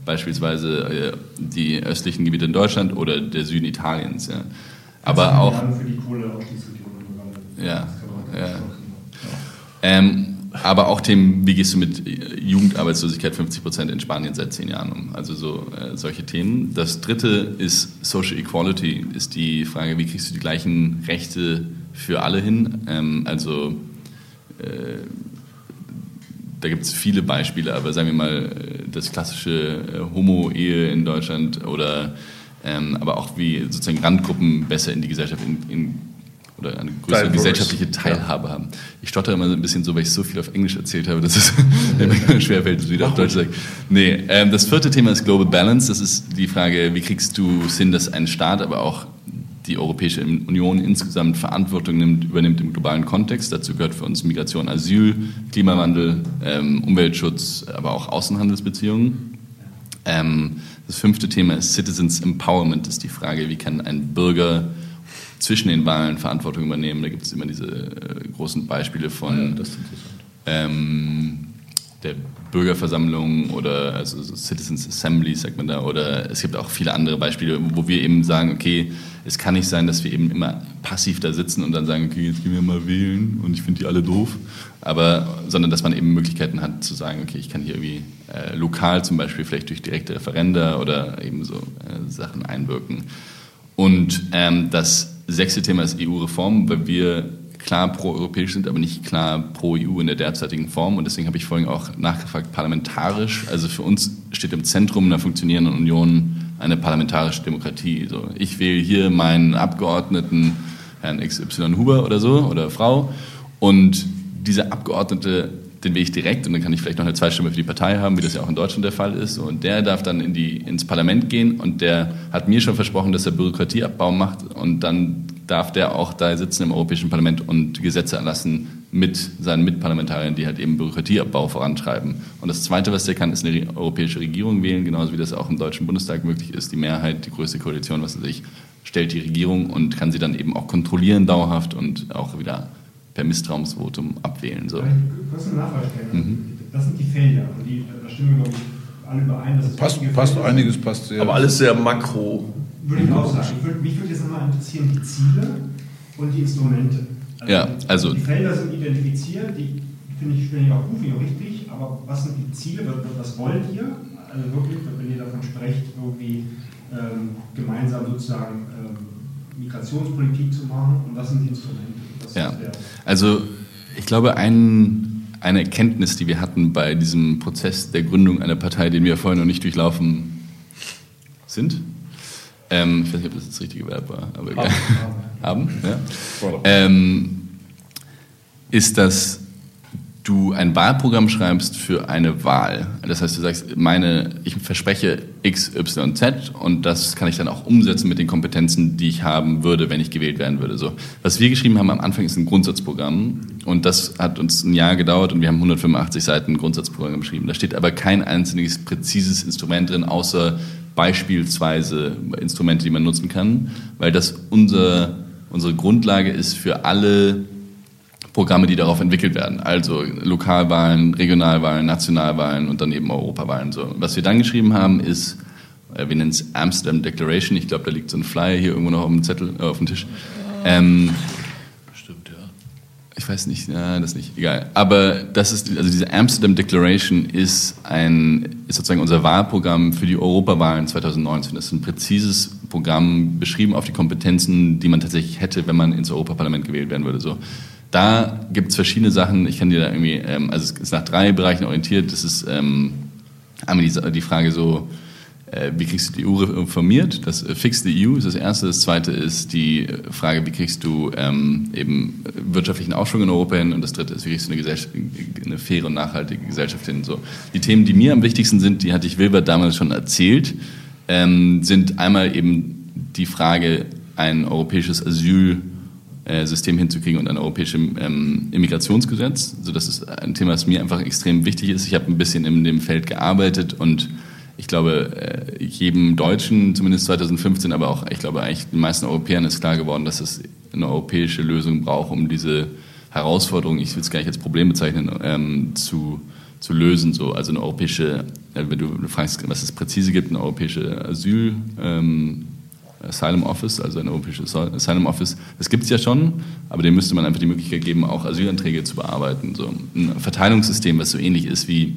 beispielsweise äh, die östlichen Gebiete in Deutschland oder der Süden Italiens. Ja. Aber auch. Für die ja, ja. Ähm, aber auch Themen, wie gehst du mit Jugendarbeitslosigkeit 50 Prozent in Spanien seit zehn Jahren um? Also so äh, solche Themen. Das dritte ist Social Equality, ist die Frage, wie kriegst du die gleichen Rechte für alle hin? Ähm, also äh, da gibt es viele Beispiele, aber sagen wir mal, das klassische äh, Homo-Ehe in Deutschland oder ähm, aber auch wie sozusagen Randgruppen besser in die Gesellschaft in, in oder eine größere Diverse. gesellschaftliche Teilhabe ja. haben. Ich stotter immer so ein bisschen so, weil ich so viel auf Englisch erzählt habe, dass es mir schwerfällt, es wieder auf Deutsch zu sagen. Nee, ähm, das vierte Thema ist Global Balance. Das ist die Frage, wie kriegst du es hin, dass ein Staat, aber auch die Europäische Union insgesamt Verantwortung nimmt, übernimmt im globalen Kontext. Dazu gehört für uns Migration, Asyl, Klimawandel, ähm, Umweltschutz, aber auch Außenhandelsbeziehungen. Ähm, das fünfte Thema ist Citizens Empowerment, ist die Frage, wie kann ein Bürger zwischen den Wahlen Verantwortung übernehmen. Da gibt es immer diese äh, großen Beispiele von ja, ähm, der Bürgerversammlungen oder also so Citizens Assemblies, sagt man da, oder es gibt auch viele andere Beispiele, wo wir eben sagen, okay, es kann nicht sein, dass wir eben immer passiv da sitzen und dann sagen, okay, jetzt gehen wir mal wählen und ich finde die alle doof, aber sondern dass man eben Möglichkeiten hat zu sagen, okay, ich kann hier irgendwie äh, lokal zum Beispiel vielleicht durch direkte Referenda oder eben so äh, Sachen einwirken. Und ähm, das sechste Thema ist EU-Reform, weil wir klar pro-europäisch sind, aber nicht klar pro-EU in der derzeitigen Form. Und deswegen habe ich vorhin auch nachgefragt, parlamentarisch. Also für uns steht im Zentrum einer funktionierenden Union eine parlamentarische Demokratie. So, ich wähle hier meinen Abgeordneten, Herrn XY Huber oder so, oder Frau. Und dieser Abgeordnete den wähle ich direkt und dann kann ich vielleicht noch eine Zweitstimme für die Partei haben, wie das ja auch in Deutschland der Fall ist. Und der darf dann in die, ins Parlament gehen und der hat mir schon versprochen, dass er Bürokratieabbau macht und dann darf der auch da sitzen im Europäischen Parlament und Gesetze erlassen mit seinen Mitparlamentariern, die halt eben Bürokratieabbau vorantreiben. Und das Zweite, was der kann, ist eine europäische Regierung wählen, genauso wie das auch im Deutschen Bundestag möglich ist. Die Mehrheit, die größte Koalition, was weiß ich, stellt die Regierung und kann sie dann eben auch kontrollieren dauerhaft und auch wieder per Misstrauensvotum abwählen. So. Kurz eine Nachfrage stellen. Mhm. Das sind die Felder, und die, da stimmen wir, glaube ich, alle überein. Dass passt, passt einiges, passt sehr. Aber alles sehr makro. Würde ich auch sagen. Ich würde, mich würde jetzt nochmal interessieren, die Ziele und die Instrumente. Also ja, also die Felder sind identifiziert, die finde ich, find ich auch gut, finde ich auch richtig, aber was sind die Ziele, was wollt ihr? Also wirklich, wenn ihr davon sprecht, irgendwie ähm, gemeinsam sozusagen ähm, Migrationspolitik zu machen und was sind die Instrumente? ja, also ich glaube, ein, eine Erkenntnis, die wir hatten bei diesem Prozess der Gründung einer Partei, den wir vorher noch nicht durchlaufen sind, ähm, ich weiß nicht, ob das das richtige Verb war, aber egal. Haben, ja. Ähm, ist, dass du ein Wahlprogramm schreibst für eine Wahl. Das heißt, du sagst, meine, ich verspreche X, Y, Z und das kann ich dann auch umsetzen mit den Kompetenzen, die ich haben würde, wenn ich gewählt werden würde. So. Was wir geschrieben haben am Anfang ist ein Grundsatzprogramm und das hat uns ein Jahr gedauert und wir haben 185 Seiten Grundsatzprogramm geschrieben. Da steht aber kein einziges präzises Instrument drin, außer beispielsweise Instrumente, die man nutzen kann, weil das unser, unsere Grundlage ist für alle Programme, die darauf entwickelt werden. Also Lokalwahlen, Regionalwahlen, Nationalwahlen und dann eben Europawahlen. So. Was wir dann geschrieben haben, ist, äh, wir nennen es Amsterdam Declaration. Ich glaube, da liegt so ein Flyer hier irgendwo noch auf dem Zettel, äh, auf dem Tisch. Ähm. Ich weiß nicht, ja, das nicht, egal. Aber das ist, also diese Amsterdam Declaration ist ein, ist sozusagen unser Wahlprogramm für die Europawahlen 2019. Das ist ein präzises Programm, beschrieben auf die Kompetenzen, die man tatsächlich hätte, wenn man ins Europaparlament gewählt werden würde. So da gibt es verschiedene Sachen. Ich kann dir da irgendwie, ähm, also es ist nach drei Bereichen orientiert. Das ist ähm, einmal die, die Frage so, wie kriegst du die EU reformiert? Das äh, Fix the EU ist das erste. Das zweite ist die Frage, wie kriegst du ähm, eben wirtschaftlichen Aufschwung in Europa hin? Und das dritte ist, wie kriegst du eine, eine faire und nachhaltige Gesellschaft hin? So. Die Themen, die mir am wichtigsten sind, die hatte ich Wilbert damals schon erzählt, ähm, sind einmal eben die Frage, ein europäisches Asyl- äh, System hinzukriegen und ein europäisches ähm, Immigrationsgesetz. Also das ist ein Thema, das mir einfach extrem wichtig ist. Ich habe ein bisschen in dem Feld gearbeitet und ich glaube, äh, jedem Deutschen, zumindest 2015, aber auch, ich glaube, eigentlich den meisten Europäern ist klar geworden, dass es eine europäische Lösung braucht, um diese Herausforderung, ich will es gar nicht als Problem bezeichnen, ähm, zu, zu lösen. So. Also eine europäische, äh, wenn du fragst, was es präzise gibt, eine europäische Asyl, ähm, Asylum Office, also ein europäisches Asylum Office. Das gibt es ja schon, aber dem müsste man einfach die Möglichkeit geben, auch Asylanträge zu bearbeiten. So ein Verteilungssystem, was so ähnlich ist wie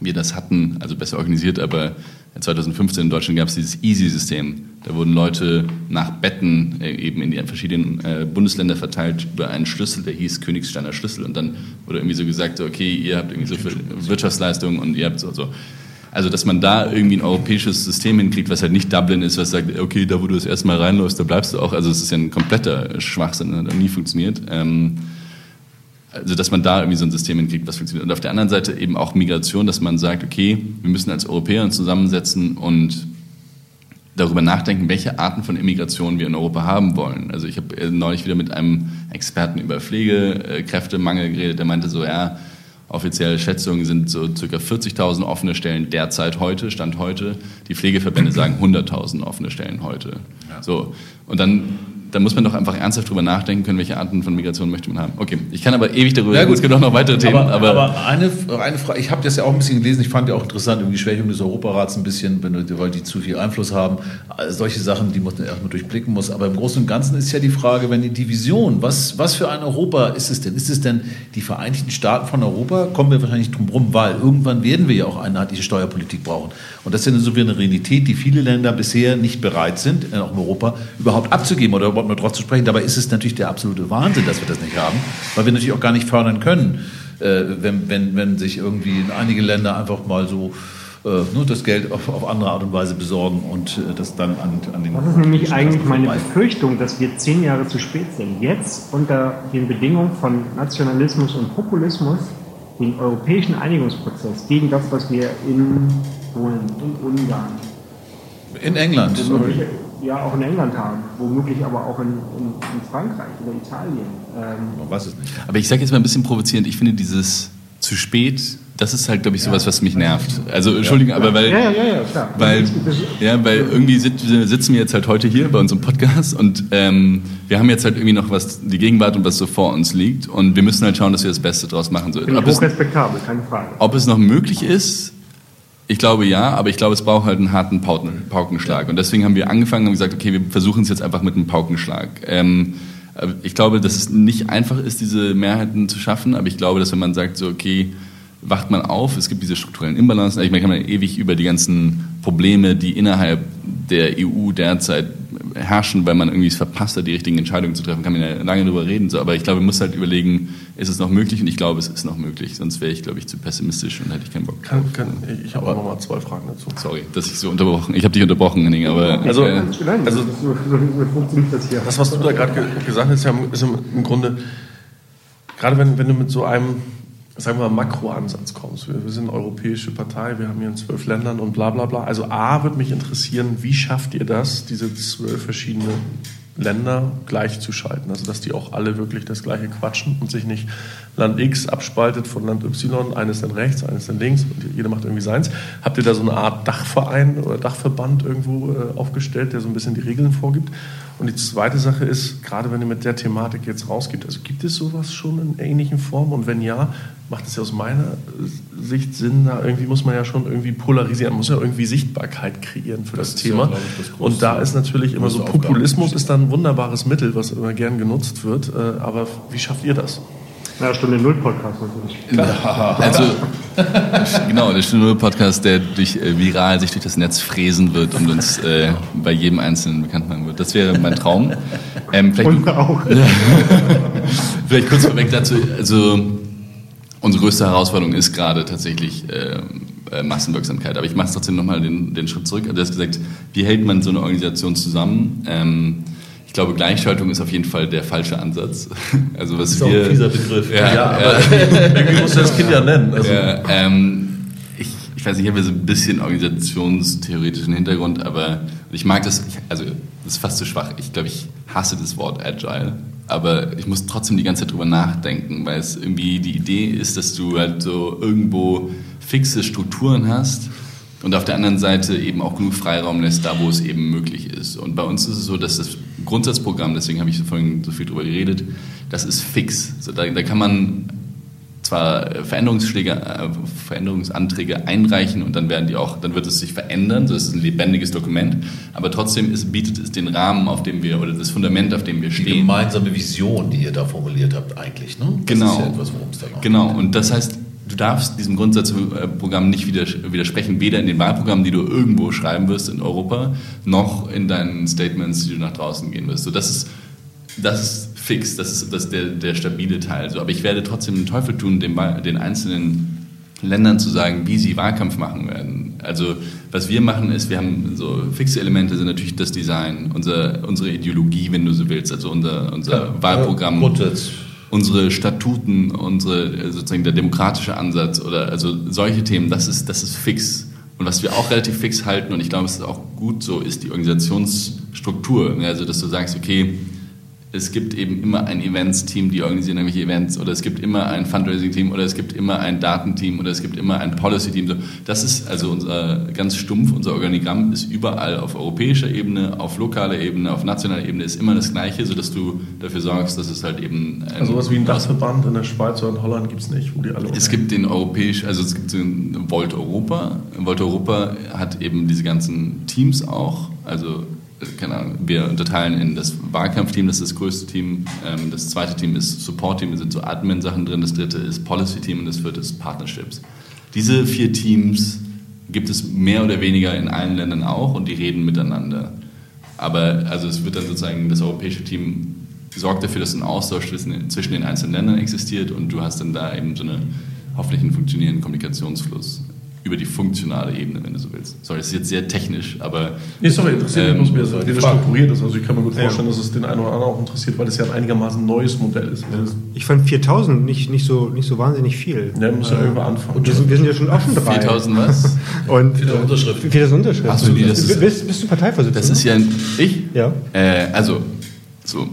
wir das hatten, also besser organisiert, aber 2015 in Deutschland gab es dieses Easy-System. Da wurden Leute nach Betten äh, eben in die verschiedenen äh, Bundesländer verteilt über einen Schlüssel, der hieß Königsteiner Schlüssel. Und dann wurde irgendwie so gesagt, okay, ihr habt irgendwie so viel Wirtschaftsleistungen und ihr habt so, so. Also, dass man da irgendwie ein europäisches System hinkriegt, was halt nicht Dublin ist, was sagt, okay, da wo du das erste Mal reinläufst, da bleibst du auch. Also, es ist ja ein kompletter Schwachsinn, hat nie funktioniert. Ähm, also, dass man da irgendwie so ein System hinkriegt, was funktioniert. Und auf der anderen Seite eben auch Migration, dass man sagt, okay, wir müssen als Europäer uns zusammensetzen und darüber nachdenken, welche Arten von Immigration wir in Europa haben wollen. Also ich habe äh, neulich wieder mit einem Experten über Pflegekräftemangel geredet, der meinte so, ja, Offizielle Schätzungen sind so ca. 40.000 offene Stellen derzeit heute, Stand heute. Die Pflegeverbände sagen 100.000 offene Stellen heute. Ja. So. Und dann da muss man doch einfach ernsthaft drüber nachdenken können, welche Arten von Migration möchte man haben. Okay, ich kann aber ewig darüber Ja, reden, gut. es gibt auch noch weitere Themen. Aber, Aber, aber, eine, eine Frage, ich habe das ja auch ein bisschen gelesen, ich fand ja auch interessant, irgendwie die Schwächung des Europarats ein bisschen, weil die zu viel Einfluss haben. Also solche Sachen, die man erstmal durchblicken muss. Aber im Großen und Ganzen ist ja die Frage, wenn die Division, was, was für ein Europa ist es denn? Ist es denn die Vereinigten Staaten von Europa? Kommen wir wahrscheinlich drum rum, weil irgendwann werden wir ja auch eine einheitliche Steuerpolitik brauchen. Und das ist ja eine Souveränität, die viele Länder bisher nicht bereit sind, äh, auch in Europa, überhaupt abzugeben oder überhaupt nur drauf zu sprechen. Dabei ist es natürlich der absolute Wahnsinn, dass wir das nicht haben, weil wir natürlich auch gar nicht fördern können, äh, wenn, wenn, wenn sich irgendwie einige Länder einfach mal so äh, nur das Geld auf, auf andere Art und Weise besorgen und äh, das dann an, an den... Das ist nämlich eigentlich meine. Befürchtung, dass wir zehn Jahre zu spät sind. Jetzt unter den Bedingungen von Nationalismus und Populismus den europäischen Einigungsprozess gegen das, was wir in Polen, in Ungarn, In England. womöglich, ja auch in England haben, womöglich aber auch in, in, in Frankreich oder Italien. Ähm, Man weiß es nicht. aber ich sage jetzt mal ein bisschen provozierend, ich finde dieses zu spät, das ist halt, glaube ich, sowas, was mich nervt. Also, Entschuldigung, aber weil... ja, ja, ja, ja, klar. Weil, ja, weil irgendwie sit- sitzen wir jetzt halt heute hier bei unserem Podcast und ähm, wir haben jetzt halt irgendwie noch was, die Gegenwart und was so vor uns liegt und wir müssen halt schauen, dass wir das Beste draus machen. So, ob, es, hochrespektabel, keine Frage. ob es noch möglich ist, ich glaube ja, aber ich glaube, es braucht halt einen harten Pauten, Paukenschlag. Und deswegen haben wir angefangen und gesagt, okay, wir versuchen es jetzt einfach mit einem Paukenschlag. Ähm, aber ich glaube, dass es nicht einfach ist, diese Mehrheiten zu schaffen, aber ich glaube, dass wenn man sagt, so, okay, wacht man auf, es gibt diese strukturellen Imbalancen. Ich meine, kann man ewig über die ganzen Probleme, die innerhalb der EU derzeit herrschen, weil man irgendwie es verpasst hat, die richtigen Entscheidungen zu treffen, kann man ja lange darüber reden. So. Aber ich glaube, man muss halt überlegen, ist es noch möglich? Und ich glaube, es ist noch möglich. Sonst wäre ich, glaube ich, zu pessimistisch und hätte ich keinen Bock. Kann, kann, ich habe auch noch mal zwei Fragen dazu. Sorry, dass ich so unterbrochen. Ich habe dich unterbrochen, Henning, aber Also- äh, Nein, Also- das was du da gerade ge gesagt hast, ist ja im- ist im, im Grunde, gerade wenn, wenn du mit so einem, sagen wir mal, Makroansatz kommst. Wir, wir sind eine europäische Partei, wir haben hier in zwölf Ländern und bla bla bla. Also A, würde mich interessieren, wie schafft ihr das, diese zwölf verschiedenen Länder gleichzuschalten? Also, dass die auch alle wirklich das Gleiche quatschen und sich nicht Land X abspaltet von Land Y, eines dann rechts, eines dann links und jeder macht irgendwie seins. Habt ihr da so eine Art Dachverein oder Dachverband irgendwo äh, aufgestellt, der so ein bisschen die Regeln vorgibt? Und die zweite Sache ist, gerade wenn ihr mit der Thematik jetzt rausgeht, also gibt es sowas schon in ähnlichen Formen? Und wenn ja, macht es ja aus meiner äh, Sicht Sinn, da irgendwie muss man ja schon irgendwie polarisieren, man muss ja irgendwie Sichtbarkeit kreieren für das, Das ja, Thema. glaub ich, das und da ist natürlich immer so. Populismus ist dann ein wunderbares Mittel, was immer gern genutzt wird. Äh, aber wie schafft ihr das? Na, Stunde Null Podcast natürlich. also genau, der Stunde Null Podcast, der durch äh, viral sich durch das Netz fräsen wird und uns äh, bei jedem Einzelnen bekannt machen wird. Das wäre mein Traum. Ähm, vielleicht, Und auch. vielleicht kurz vorweg dazu. Also unsere größte Herausforderung ist gerade tatsächlich äh, äh, Massenwirksamkeit. Aber ich mache trotzdem nochmal den, den Schritt zurück. Also du hast gesagt, wie hält man so eine Organisation zusammen? Ähm, glaube, Gleichschaltung ist auf jeden Fall der falsche Ansatz. Also was Das ist auch wir, ein fieser Begriff. Ja, ja. aber irgendwie musst du das Kind ja nennen. Also, Ja, ähm, ich, ich weiß nicht, ich habe ja so ein bisschen organisationstheoretischen Hintergrund, aber ich mag das, ich, also das ist fast zu schwach. Ich glaube, ich hasse das Wort Agile, aber ich muss trotzdem die ganze Zeit drüber nachdenken, weil es irgendwie die Idee ist, dass du halt so irgendwo fixe Strukturen hast und auf der anderen Seite eben auch genug Freiraum lässt, da wo es eben möglich ist. Und bei uns ist es so, dass das Grundsatzprogramm, deswegen habe ich vorhin so viel drüber geredet, das ist fix. So, da, da kann man zwar Veränderungsschläge, äh, Veränderungsanträge einreichen und dann werden die auch, dann wird es sich verändern, so ist ein lebendiges Dokument, aber trotzdem ist, bietet es den Rahmen, auf dem wir, oder das Fundament, auf dem wir Die stehen. gemeinsame Vision, die ihr da formuliert habt, eigentlich. Ne? Das Genau. ist ja etwas, worum es da noch Genau, und das heißt, du darfst diesem Grundsatzprogramm nicht widers- widersprechen, weder in den Wahlprogrammen, die du irgendwo schreiben wirst in Europa, noch in deinen Statements, die du nach draußen gehen wirst. So, das ist, das ist fix, das ist, das ist der, der stabile Teil. So, aber ich werde trotzdem den Teufel tun, den, den einzelnen Ländern zu sagen, wie sie Wahlkampf machen werden. Also was wir machen ist, wir haben so fixe Elemente sind natürlich das Design, unser, unsere Ideologie, wenn du so willst, also unser, unser Wahlprogramm Grundsatz. Unsere Statuten, unsere äh, sozusagen der demokratische Ansatz oder also solche Themen, das ist, das ist fix. Und was wir auch relativ fix halten, und ich glaube, es ist auch gut so, ist die Organisationsstruktur. Also, dass du sagst, okay, es gibt eben immer ein Events-Team, die organisieren irgendwelche Events oder es gibt immer ein Fundraising-Team oder es gibt immer ein Datenteam oder es gibt immer ein Policy-Team. Das ist also unser ganz stumpf, unser Organigramm ist überall auf europäischer Ebene, auf lokaler Ebene, auf nationaler Ebene ist immer das Gleiche, sodass du dafür sorgst, dass es halt eben... Ein, also was wie ein Dachverband in der Schweiz oder in Holland gibt es nicht, wo die alle... Es gibt den europäisch, also es gibt den Volt Europa. Volt Europa hat eben diese ganzen Teams auch, also keine Ahnung, wir unterteilen in das Wahlkampfteam, das ist das größte Team. Ähm, das zweite Team ist Support-Team, da sind so Admin-Sachen drin. Das dritte ist Policy-Team und das vierte ist Partnerships. Diese vier Teams gibt es mehr oder weniger in allen Ländern auch und die reden miteinander. Aber also es wird dann sozusagen, das europäische Team sorgt dafür, dass ein Austausch zwischen den einzelnen Ländern existiert und du hast dann da eben so eine hoffentlich einen funktionierenden Kommunikationsfluss über die funktionale Ebene, wenn du so willst. Sorry, das ist jetzt sehr technisch, aber. Nee, sorry, interessiert ähm, mich bloß mehr, wie das strukturiert ist. Also ich kann mir gut vorstellen, ja. dass es den einen oder anderen auch interessiert, weil es ja ein einigermaßen neues Modell ist. Ich fand 4000 nicht, nicht, so, nicht so wahnsinnig viel. Ja, muss ja äh, irgendwo anfangen. Und wir sind, wir sind ja schon offen dabei. 4000 was? Und 4000 Unterschriften. 4000 Unterschriften. Du die? Das ist, bist, bist du Parteivorsitzender? Das ist ja ein, ich? Ja. Äh, also, so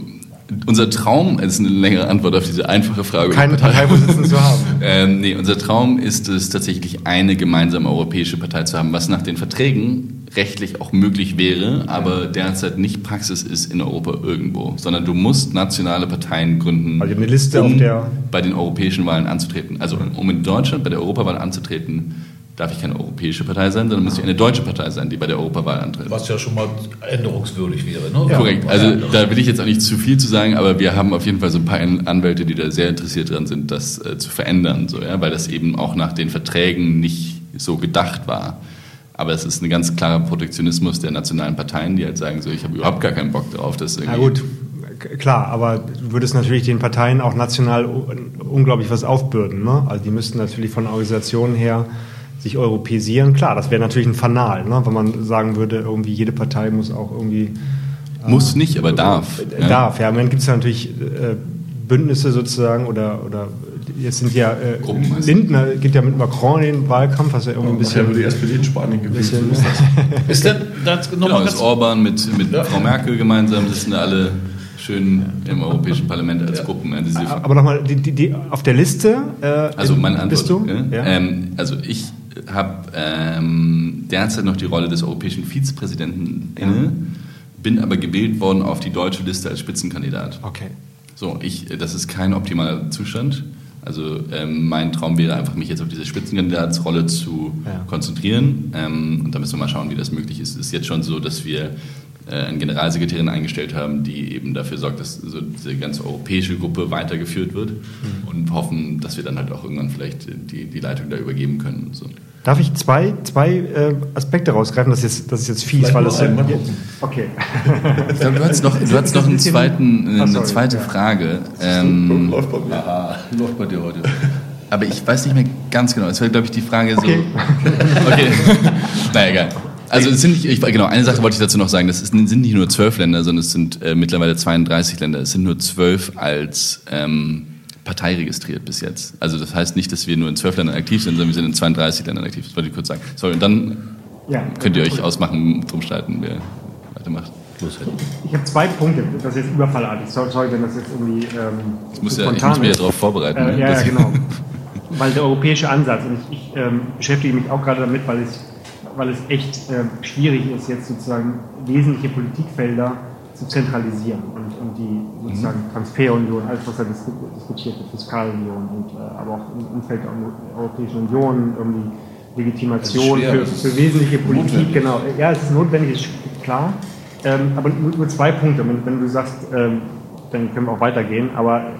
unser Traum, das ist eine längere Antwort auf diese einfache Frage. Keine Parteivorsitzenden zu haben. Ähm, nee, unser Traum ist es tatsächlich, eine gemeinsame europäische Partei zu haben, was nach den Verträgen rechtlich auch möglich wäre, aber derzeit nicht Praxis ist in Europa irgendwo, sondern du musst nationale Parteien gründen, also um bei den europäischen Wahlen anzutreten. Also um in Deutschland bei der Europawahl anzutreten, darf ich keine europäische Partei sein, sondern muss ich eine deutsche Partei sein, die bei der Europawahl antritt. Was ja schon mal änderungswürdig wäre. Ne? Ja, Korrekt. Also da will ich jetzt auch nicht zu viel zu sagen, aber wir haben auf jeden Fall so ein paar Anwälte, die da sehr interessiert dran sind, das äh, zu verändern, so, ja? weil das eben auch nach den Verträgen nicht so gedacht war. Aber es ist ein ganz klarer Protektionismus der nationalen Parteien, die halt sagen, so, ich habe überhaupt gar keinen Bock darauf, dass irgendwie... Na gut, klar, aber du würdest natürlich den Parteien auch national unglaublich was aufbürden. Ne? Also die müssten natürlich von Organisationen her sich europäisieren. Klar, das wäre natürlich ein Fanal, ne? wenn man sagen würde, irgendwie jede Partei muss auch irgendwie. Äh, muss nicht, aber darf. Äh, ja. Darf, ja. Im Moment gibt es ja natürlich äh, Bündnisse sozusagen oder, oder jetzt sind ja äh, Lindner geht ja mit Macron in den Wahlkampf, was ja irgendwie ein bisschen. Ja, die SPD in Spanien gewesen. ist denn das genau, ist Orban mit, mit ja. Frau Merkel gemeinsam, sitzen da alle schön im Europäischen Parlament als ja. Gruppen. Aber nochmal, die, die, die, auf der Liste. Äh, also meine Antwort. Bist du? Ja? Ähm, also ich habe ähm, derzeit noch die Rolle des europäischen Vizepräsidenten inne, bin aber gewählt worden auf die deutsche Liste als Spitzenkandidat. Okay. So, ich, das ist kein optimaler Zustand. Also ähm, mein Traum wäre einfach, mich jetzt auf diese Spitzenkandidatsrolle zu ja. konzentrieren. Ähm, und da müssen wir mal schauen, wie das möglich ist. Es ist jetzt schon so, dass wir äh, eine Generalsekretärin eingestellt haben, die eben dafür sorgt, dass so diese ganze europäische Gruppe weitergeführt wird mhm. und hoffen, dass wir dann halt auch irgendwann vielleicht die, die Leitung da übergeben können. So. Darf ich zwei, zwei äh, Aspekte rausgreifen? Das ist jetzt, das ist jetzt fies, weil es. Okay. Ich glaube, du hast noch, du hast noch einen zweiten, eine sorry, zweite. Frage. Ähm, läuft bei mir. Läuft bei dir heute. Aber ich weiß nicht mehr ganz genau. Es wäre, glaube ich, die Frage okay. so. Okay. naja, egal. Also es sind nicht, ich, genau, eine Sache wollte ich dazu noch sagen, das sind nicht nur zwölf Länder, sondern es sind äh, mittlerweile 32 Länder. Es sind nur zwölf als ähm, Partei registriert bis jetzt. Also das heißt nicht, dass wir nur in zwölf Ländern aktiv sind, sondern wir sind in 32 Ländern aktiv. Das wollte ich kurz sagen. Sorry, und dann ja, könnt ihr euch ausmachen, drum streiten, wer weitermacht. Los, ich habe zwei Punkte, das ist jetzt überfallartig. Sorry, wenn das jetzt irgendwie. Ähm, ich, muss ja, ich muss mich ja darauf vorbereiten. Äh, ne? Ja, ja, genau. weil der europäische Ansatz, und ich, ich ähm, beschäftige mich auch gerade damit, weil ich weil es echt äh, schwierig ist, jetzt sozusagen wesentliche Politikfelder zu zentralisieren und, und die sozusagen mhm. Transferunion, alles was da diskutiert wird, Fiskalunion und äh, aber auch im Umfeld der Europäischen Union, irgendwie Legitimation für, für, wesentliche Politik, notwendig. genau. Ja, es ist notwendig, ist klar. Ähm, aber nur, nur, zwei Punkte, wenn, wenn du sagst, ähm, dann können wir auch weitergehen, aber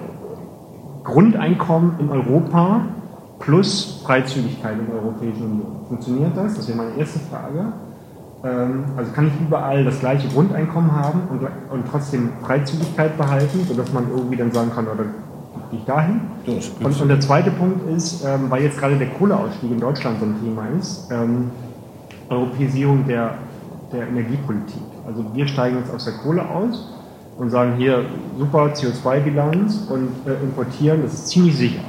Grundeinkommen in Europa plus Freizügigkeit in der Europäischen Union. Funktioniert das? Das wäre meine erste Frage. Ähm, also kann ich überall das gleiche Grundeinkommen haben und, und trotzdem Freizügigkeit behalten, sodass man irgendwie dann sagen kann, oder gehe ich dahin? Und, und, der zweite Punkt ist, ähm, weil jetzt gerade der Kohleausstieg in Deutschland so ein Thema ist, ähm, Europäisierung der, der Energiepolitik. Also wir steigen jetzt aus der Kohle aus und sagen hier super CO2-Bilanz und äh, importieren, das ist ziemlich sicher.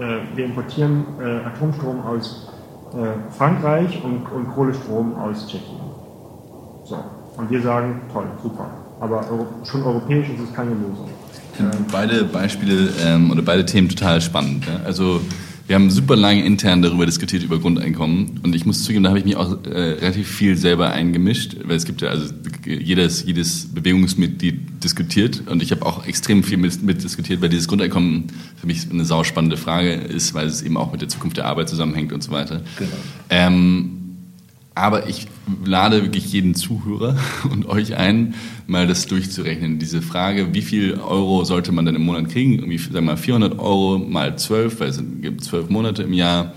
Äh, wir importieren äh, Atomstrom aus äh, Frankreich und, und Kohlestrom aus Tschechien. So. Und wir sagen, toll, super. Aber schon europäisch ist es keine Lösung. Beide Beispiele ähm, oder beide Themen total spannend. Ja? Also wir haben super lange intern darüber diskutiert, über Grundeinkommen. Und ich muss zugeben, da habe ich mich auch äh, relativ viel selber eingemischt, weil es gibt ja, also jedes, jedes Bewegungsmitglied diskutiert. Und ich habe auch extrem viel mit, mitdiskutiert, weil dieses Grundeinkommen für mich eine sauspannende Frage ist, weil es eben auch mit der Zukunft der Arbeit zusammenhängt und so weiter. Genau. Ähm, aber ich lade wirklich jeden Zuhörer und euch ein, mal das durchzurechnen. Diese Frage, wie viel Euro sollte man denn im Monat kriegen? Irgendwie, sagen wir mal, 400 Euro mal 12, weil es gibt zwölf Monate im Jahr.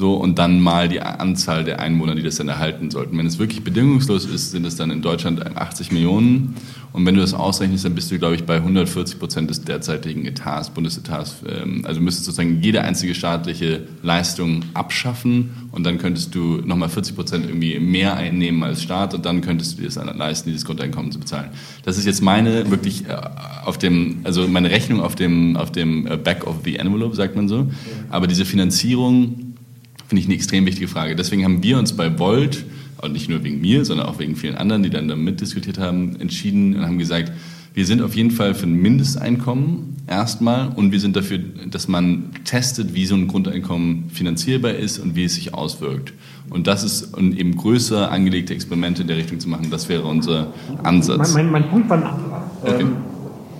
So, und dann mal die Anzahl der Einwohner, die das dann erhalten sollten. Wenn es wirklich bedingungslos ist, sind es dann in Deutschland 80 Millionen. Und wenn du das ausrechnest, dann bist du, glaube ich, bei 140 Prozent des derzeitigen Etats, Bundesetats. Ähm, also müsstest sozusagen jede einzige staatliche Leistung abschaffen und dann könntest du nochmal 40 Prozent irgendwie mehr einnehmen als Staat und dann könntest du dir das leisten, dieses Grundeinkommen zu bezahlen. Das ist jetzt meine wirklich äh, auf dem, also meine Rechnung auf dem, auf dem äh, Back of the Envelope, sagt man so. Aber diese Finanzierung finde ich eine extrem wichtige Frage. Deswegen haben wir uns bei Volt, und nicht nur wegen mir, sondern auch wegen vielen anderen, die dann da mitdiskutiert haben, entschieden und haben gesagt, wir sind auf jeden Fall für ein Mindesteinkommen erstmal und wir sind dafür, dass man testet, wie so ein Grundeinkommen finanzierbar ist und wie es sich auswirkt. Und das ist und eben größer angelegte Experimente in der Richtung zu machen, das wäre unser Ansatz. Mein, mein, mein Punkt war ein anderer. Okay. Ähm,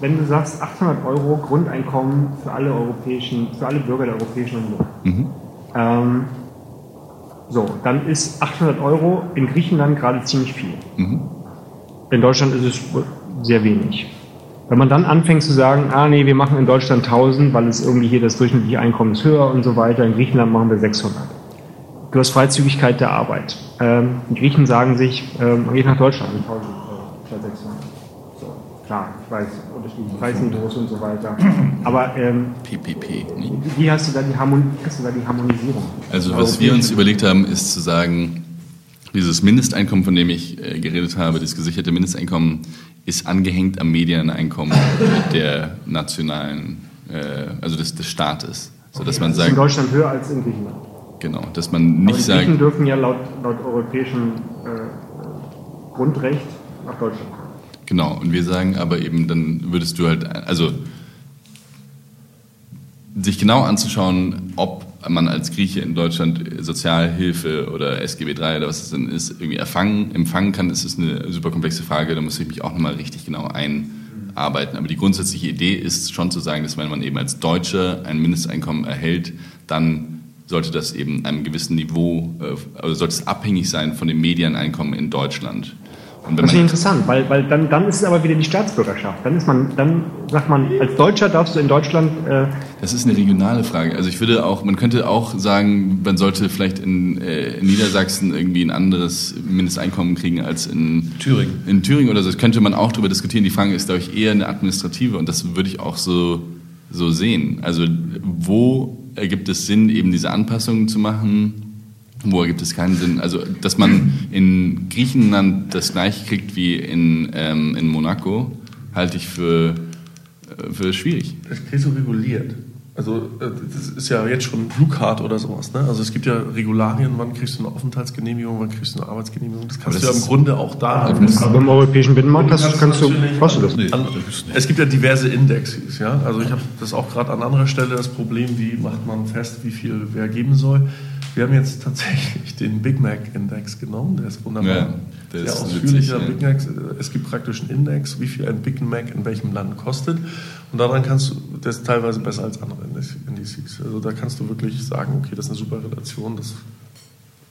wenn du sagst 800 Euro Grundeinkommen für alle europäischen, für alle Bürger der Europäischen Union, mhm. ähm, so, dann ist 800 Euro in Griechenland gerade ziemlich viel. Mhm. In Deutschland ist es sehr wenig. Wenn man dann anfängt zu sagen, ah nee, wir machen in Deutschland 1000, weil es irgendwie hier das durchschnittliche Einkommen ist höher und so weiter, in Griechenland machen wir 600. Du hast Freizügigkeit der Arbeit. Ähm, die Griechen sagen sich, ähm, man geht nach Deutschland mit 1000 statt 600. So, klar, ich weiß, unterschiedliche Preisniveaus und so weiter. Aber ähm, PPP. Nee. Wie hast du da die, hast du da die Harmonisierung? Also was wir uns überlegt haben, ist zu sagen, dieses Mindesteinkommen, von dem ich äh, geredet habe, das gesicherte Mindesteinkommen, ist angehängt am Medieneinkommen der nationalen, äh, also des, des Staates. So, dass okay, man das sagt, ist in Deutschland höher als in Griechenland. Genau, dass man nicht sagt. Die dürfen ja laut, laut europäischem äh, Grundrecht nach Deutschland kommen. Genau, und wir sagen aber eben, dann würdest du halt, also sich genau anzuschauen, ob man als Grieche in Deutschland Sozialhilfe oder SGB III oder was es denn ist, irgendwie erfangen, empfangen kann, ist eine super komplexe Frage. Da muss ich mich auch nochmal richtig genau einarbeiten. Aber die grundsätzliche Idee ist schon zu sagen, dass wenn man eben als Deutscher ein Mindesteinkommen erhält, dann sollte das eben einem gewissen Niveau, äh, also sollte es abhängig sein von dem Medieneinkommen in Deutschland das ist interessant, weil, weil dann, dann ist es aber wieder die Staatsbürgerschaft. Dann ist man, dann sagt man, als Deutscher darfst du in Deutschland. Äh das ist eine regionale Frage. Also ich würde auch, man könnte auch sagen, man sollte vielleicht in, äh, in Niedersachsen irgendwie ein anderes Mindesteinkommen kriegen als in Thüringen. In Thüringen oder so. Das könnte man auch darüber diskutieren. Die Frage ist, glaube ich, eher eine administrative und das würde ich auch so, so sehen. Also wo ergibt es Sinn, eben diese Anpassungen zu machen? Wo ergibt es keinen Sinn? Also, dass man in Griechenland das gleiche kriegt wie in, ähm, in Monaco, halte ich für, äh, für schwierig. Das kriegst du reguliert. Also, äh, das ist ja jetzt schon Blue Card oder sowas. Ne? Also, es gibt ja Regularien, wann kriegst du eine Aufenthaltsgenehmigung, wann kriegst du eine Arbeitsgenehmigung. Das kannst das du ja im Grunde auch da haben. Aber im europäischen Binnenmarkt kannst, kannst du, hast du das. Nee, es gibt ja diverse Indexes. Ja? Also, ich habe das auch gerade an anderer Stelle das Problem, wie macht man fest, wie viel wer geben soll. Wir haben jetzt tatsächlich den Big Mac Index genommen, der ist wunderbar. Ja, der Sehr ist ausführlicher witzig, Big Mac. Es gibt praktisch einen Index, wie viel ein Big Mac in welchem Land kostet. Und daran kannst du, das ist teilweise besser als andere Indizes. Also da kannst du wirklich sagen, okay, das ist eine super Relation. Das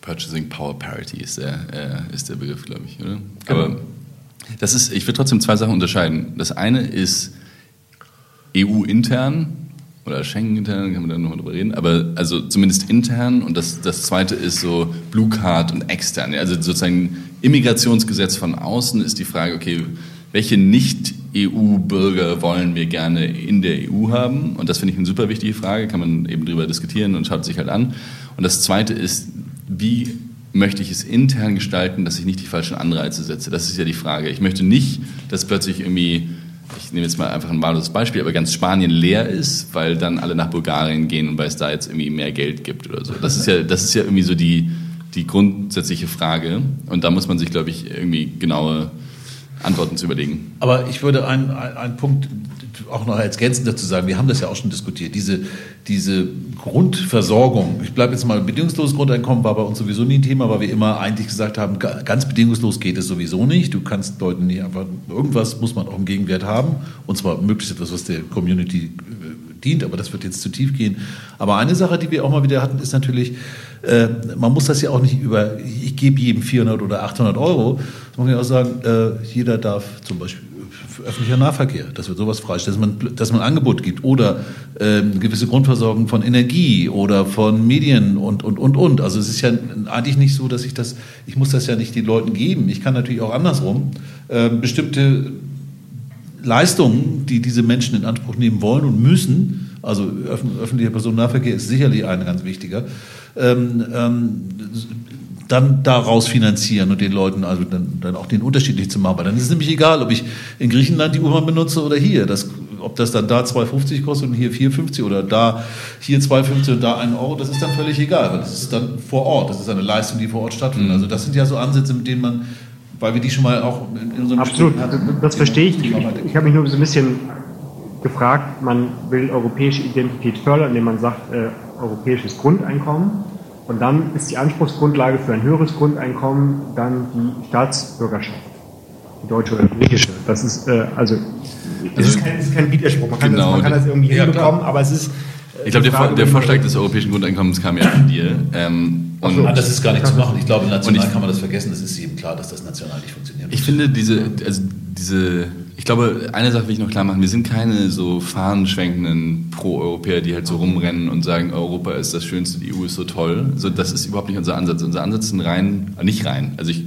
Purchasing Power Parity ist der, äh, ist der Begriff, glaube ich, oder? Genau. Aber das ist, ich würde trotzdem zwei Sachen unterscheiden. Das eine ist EU-intern, oder Schengen intern, kann man da nochmal drüber reden, aber also zumindest intern und das, das zweite ist so Blue Card und extern. Also sozusagen Immigrationsgesetz von außen ist die Frage, okay, welche Nicht-EU-Bürger wollen wir gerne in der EU haben? Und das finde ich eine super wichtige Frage, kann man eben drüber diskutieren und schaut sich halt an. Und das zweite ist, wie möchte ich es intern gestalten, dass ich nicht die falschen Anreize setze? Das ist ja die Frage. Ich möchte nicht, dass plötzlich irgendwie ich nehme jetzt mal einfach ein wahres Beispiel, aber ganz Spanien leer ist, weil dann alle nach Bulgarien gehen und weil es da jetzt irgendwie mehr Geld gibt oder so. Das ist ja, das ist ja irgendwie so die, die grundsätzliche Frage. Und da muss man sich, glaube ich, irgendwie genaue Antworten zu überlegen. Aber ich würde einen, einen Punkt auch noch als ergänzend dazu sagen, wir haben das ja auch schon diskutiert, diese, diese Grundversorgung, ich bleibe jetzt mal, bedingungsloses Grundeinkommen war bei uns sowieso nie ein Thema, weil wir immer eigentlich gesagt haben, ganz bedingungslos geht es sowieso nicht. Du kannst Leuten nicht einfach, irgendwas muss man auch im Gegenwert haben und zwar möglichst etwas, was der Community äh, dient, aber das wird jetzt zu tief gehen. Aber eine Sache, die wir auch mal wieder hatten, ist natürlich, äh, man muss das ja auch nicht über, ich gebe jedem 400 oder 800 Euro, man ja auch sagen, äh, jeder darf zum Beispiel öffentlicher Nahverkehr, dass wir sowas freistellen, dass man, dass man Angebot gibt oder äh, gewisse Grundversorgung von Energie oder von Medien und, und, und, und. Also es ist ja eigentlich nicht so, dass ich das, ich muss das ja nicht den Leuten geben. Ich kann natürlich auch andersrum äh, bestimmte Leistungen, die diese Menschen in Anspruch nehmen wollen und müssen, also öffentlicher Personennahverkehr ist sicherlich ein ganz wichtiger, ähm, ähm, dann daraus finanzieren und den Leuten also dann, dann auch den Unterschied nicht zu machen. Weil dann ist es nämlich egal, ob ich in Griechenland die U-Bahn benutze oder hier. Das, ob das dann da 2,50 kostet und hier 4,50 oder da hier 2,50 und da 1 Euro, das ist dann völlig egal. Weil das ist dann vor Ort. Das ist eine Leistung, die vor Ort stattfindet. Mhm. Also das sind ja so Ansätze, mit denen man, weil wir die schon mal auch in unserem Absolut, hatten, das verstehe ich. Ich, ich habe mich nur so ein bisschen gefragt, man will europäische Identität fördern, indem man sagt, äh, europäisches Grundeinkommen. Und dann ist die Anspruchsgrundlage für ein höheres Grundeinkommen dann die Staatsbürgerschaft, die deutsche oder die griechische. Das ist äh, also das ist kein, ist kein Widerspruch. Man kann, genau, das, man kann das irgendwie ja, hinbekommen, aber es ist. Ich glaube, der, der, Vorschlag des europäischen Grundeinkommens kam ja von dir. Ähm, und so, ah, das ist gar nicht zu machen. Ich glaube, national ich, kann man das vergessen. Es ist eben klar, dass das national nicht funktioniert. Ich finde diese, also diese ich glaube, eine Sache will ich noch klar machen. Wir sind keine so fahnenschwenkenden Pro-Europäer, die halt so rumrennen und sagen, Europa ist das Schönste, die EU ist so toll. So, das ist überhaupt nicht unser Ansatz. Unser Ansatz ist ein rein, äh, nicht rein, also ich,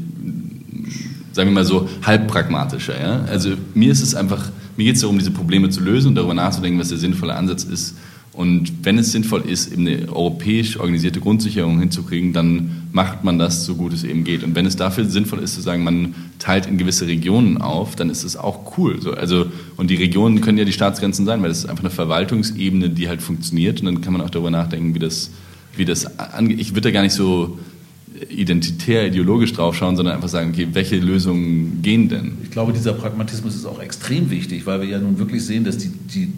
sagen wir mal so, halb pragmatischer. Ja? Also mir ist es einfach, mir geht es darum, diese Probleme zu lösen und darüber nachzudenken, was der sinnvolle Ansatz ist und wenn es sinnvoll ist, eben eine europäisch organisierte Grundsicherung hinzukriegen, dann macht man das so gut es eben geht. Und wenn es dafür sinnvoll ist, zu sagen, man teilt in gewisse Regionen auf, dann ist es auch cool. So, also, und die Regionen können ja die Staatsgrenzen sein, weil das ist einfach eine Verwaltungsebene, die halt funktioniert. Und dann kann man auch darüber nachdenken, wie das, wie das angeht. Ich würde da gar nicht so identitär, ideologisch draufschauen, sondern einfach sagen, okay, welche Lösungen gehen denn? Ich glaube, dieser Pragmatismus ist auch extrem wichtig, weil wir ja nun wirklich sehen, dass die, die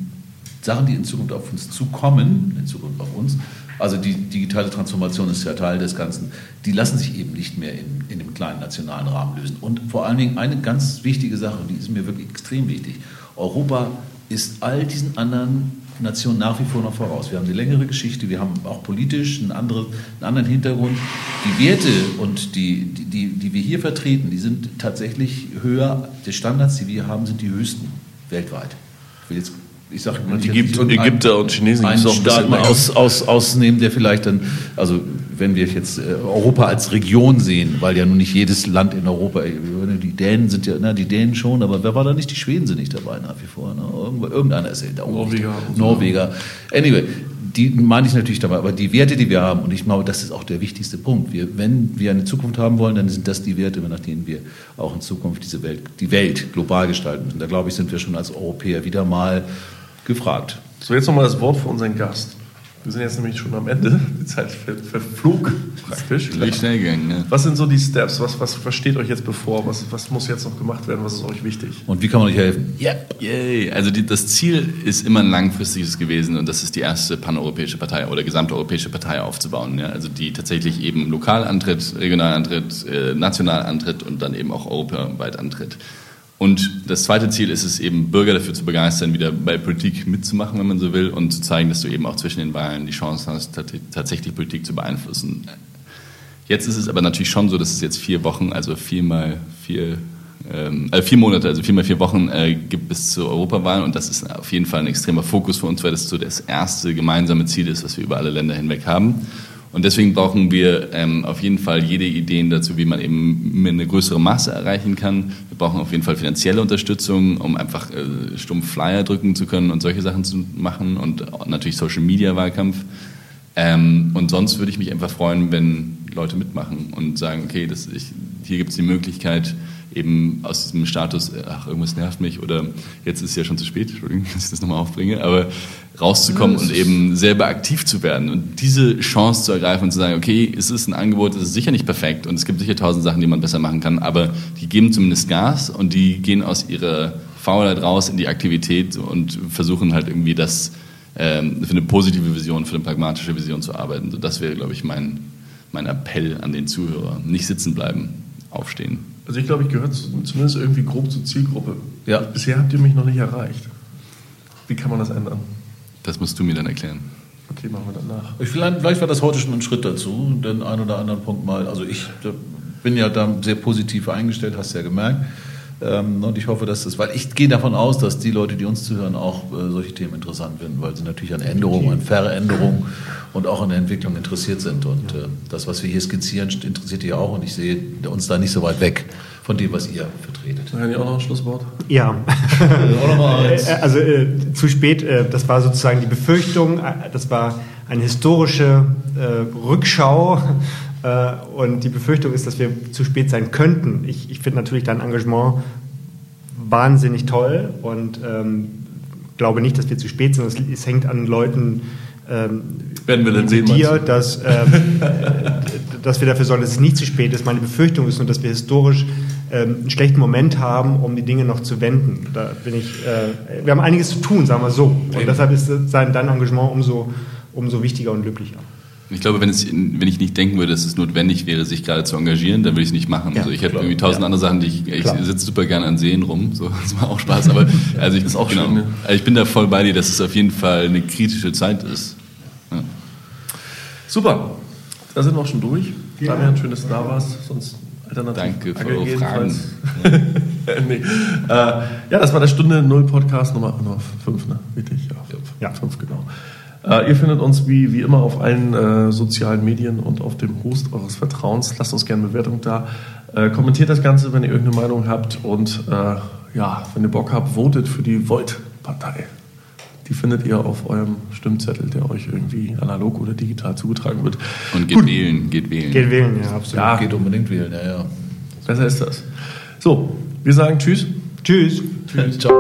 Sachen, die in Zukunft auf uns zukommen, in Zukunft auf uns, also die digitale Transformation ist ja Teil des Ganzen, die lassen sich eben nicht mehr in, in dem kleinen nationalen Rahmen lösen. Und vor allen Dingen eine ganz wichtige Sache, die ist mir wirklich extrem wichtig. Europa ist all diesen anderen Nationen nach wie vor noch voraus. Wir haben eine längere Geschichte, wir haben auch politisch einen, anderen, einen anderen Hintergrund. Die Werte und die, die, die, die wir hier vertreten, die sind tatsächlich höher. Die Standards, die wir haben, sind die höchsten weltweit. Ich will jetzt ich sage die gibt und Ägypter und Chinesen einen Staat mal aus, aus, ausnehmen, der vielleicht dann, also wenn wir jetzt äh, Europa als Region sehen, weil ja nun nicht jedes Land in Europa, äh, die Dänen sind ja, na, die Dänen schon, aber wer war da nicht? Die Schweden sind nicht dabei nach wie vor. Ne? Irgendeiner ist ja da Norweger. Norweger. Anyway, die meine ich natürlich dabei, aber die Werte, die wir haben, und ich glaube, das ist auch der wichtigste Punkt. Wir, wenn wir eine Zukunft haben wollen, dann sind das die Werte, nach denen wir auch in Zukunft diese Welt, die Welt global gestalten müssen. Da glaube ich, sind wir schon als Europäer wieder mal gefragt. So, jetzt nochmal das Wort für unseren Gast. Wir sind jetzt nämlich schon am Ende. Die Zeit verflog praktisch. Wie schnell gegangen. Ne? Was sind so die Steps? Was, was, was steht euch jetzt bevor? Was, was muss jetzt noch gemacht werden? Was ist euch wichtig? Und wie kann man euch helfen? Ja, yay. Also die, das Ziel ist immer ein langfristiges gewesen und das ist die erste paneuropäische Partei oder gesamteuropäische Partei aufzubauen. Ja? Also die tatsächlich eben lokal antritt, regional antritt, äh, national antritt und dann eben auch europaweit antritt. Und das zweite Ziel ist es eben, Bürger dafür zu begeistern, wieder bei Politik mitzumachen, wenn man so will, und zu zeigen, dass du eben auch zwischen den Wahlen die Chance hast, tatsächlich Politik zu beeinflussen. Jetzt ist es aber natürlich schon so, dass es jetzt vier Wochen, also viermal vier, ähm, äh, vier Monate, also viermal vier Wochen äh, gibt bis zur Europawahl und das ist auf jeden Fall ein extremer Fokus für uns, weil das so das erste gemeinsame Ziel ist, was wir über alle Länder hinweg haben. Und deswegen brauchen wir ähm, auf jeden Fall jede Idee dazu, wie man eben eine größere Masse erreichen kann. Wir brauchen auf jeden Fall finanzielle Unterstützung, um einfach äh, stumpf Flyer drücken zu können und solche Sachen zu machen und natürlich Social Media Wahlkampf. Ähm, und sonst würde ich mich einfach freuen, wenn Leute mitmachen und sagen, okay, das, ich, hier gibt es die Möglichkeit, eben aus diesem Status, ach, irgendwas nervt mich oder jetzt ist es ja schon zu spät, Entschuldigung, dass ich das nochmal aufbringe, aber rauszukommen und eben selber aktiv zu werden und diese Chance zu ergreifen und zu sagen, okay, es ist ein Angebot, es ist sicher nicht perfekt und es gibt sicher tausend Sachen, die man besser machen kann, aber die geben zumindest Gas und die gehen aus ihrer Faulheit raus in die Aktivität und versuchen halt irgendwie das ähm, für eine positive Vision, für eine pragmatische Vision zu arbeiten. So, das wäre, glaube ich, mein, mein Appell an den Zuhörer. Nicht sitzen bleiben, aufstehen. Also ich glaube, ich gehöre zumindest irgendwie grob zur Zielgruppe. Ja. Bisher habt ihr mich noch nicht erreicht. Wie kann man das ändern? Das musst du mir dann erklären. Okay, machen wir danach. Ich, vielleicht, vielleicht war das heute schon ein Schritt dazu, den einen oder anderen Punkt mal. Also ich bin ja da sehr positiv eingestellt, hast du ja gemerkt. Ähm, und ich hoffe, dass das, weil ich gehe davon aus, dass die Leute, die uns zuhören, auch äh, solche Themen interessant finden, weil sie natürlich an Änderungen, an Veränderungen und auch an der Entwicklung interessiert sind. Und äh, das, was wir hier skizzieren, interessiert die auch. Und ich sehe uns da nicht so weit weg von dem, was ihr vertretet. Kann ich auch noch ein Schlusswort? Ja. Äh, Also äh, zu spät, äh, das war sozusagen die Befürchtung, äh, das war eine historische äh, Rückschau und die Befürchtung ist, dass wir zu spät sein könnten. Ich, ich finde natürlich dein Engagement wahnsinnig toll und ähm, glaube nicht, dass wir zu spät sind. Es, es hängt an Leuten ähm, Werden wir dann sehen, dir, dass, ähm, dass wir dafür sorgen, dass es nicht zu spät ist. Meine Befürchtung ist nur, dass wir historisch ähm, einen schlechten Moment haben, um die Dinge noch zu wenden. Da bin ich, äh, wir haben einiges zu tun, sagen wir so. Und deshalb ist sein dein Engagement umso, umso wichtiger und glücklicher. Ich glaube, wenn, es, wenn ich nicht denken würde, dass es notwendig wäre, sich gerade zu engagieren, dann würde ich es nicht machen. Ja, also ich hätte irgendwie tausend Ja. andere Sachen, die ich, ich sitze super gerne an Seen rum, so, das macht auch Spaß, aber also ich, Ist auch genau, schön, ja. also ich bin da voll bei dir, dass es auf jeden Fall eine kritische Zeit ist. Ja. Super. Da sind wir auch schon durch. Ja. Damian, schön, dass du da warst. Sonst alternativ. Danke für eure jedenfalls. nee. äh, ja, das war der Stunde Null Podcast Nummer, Nummer 5, ne? Richtig? Ja, fünf. Ja. fünf, genau. Äh, ihr findet uns wie, wie immer auf allen äh, sozialen Medien und auf dem Host eures Vertrauens. Lasst uns gerne Bewertung da. Äh, kommentiert das Ganze, wenn ihr irgendeine Meinung habt. Und äh, ja, wenn ihr Bock habt, votet für die Volt-Partei. Die findet ihr auf eurem Stimmzettel, der euch irgendwie analog oder digital zugetragen wird. Und geht wählen, geht wählen. Geht wählen, ja, absolut. Ja, Geht unbedingt wählen, ja, ja. besser ist das. So, wir sagen Tschüss. Tschüss. Ciao.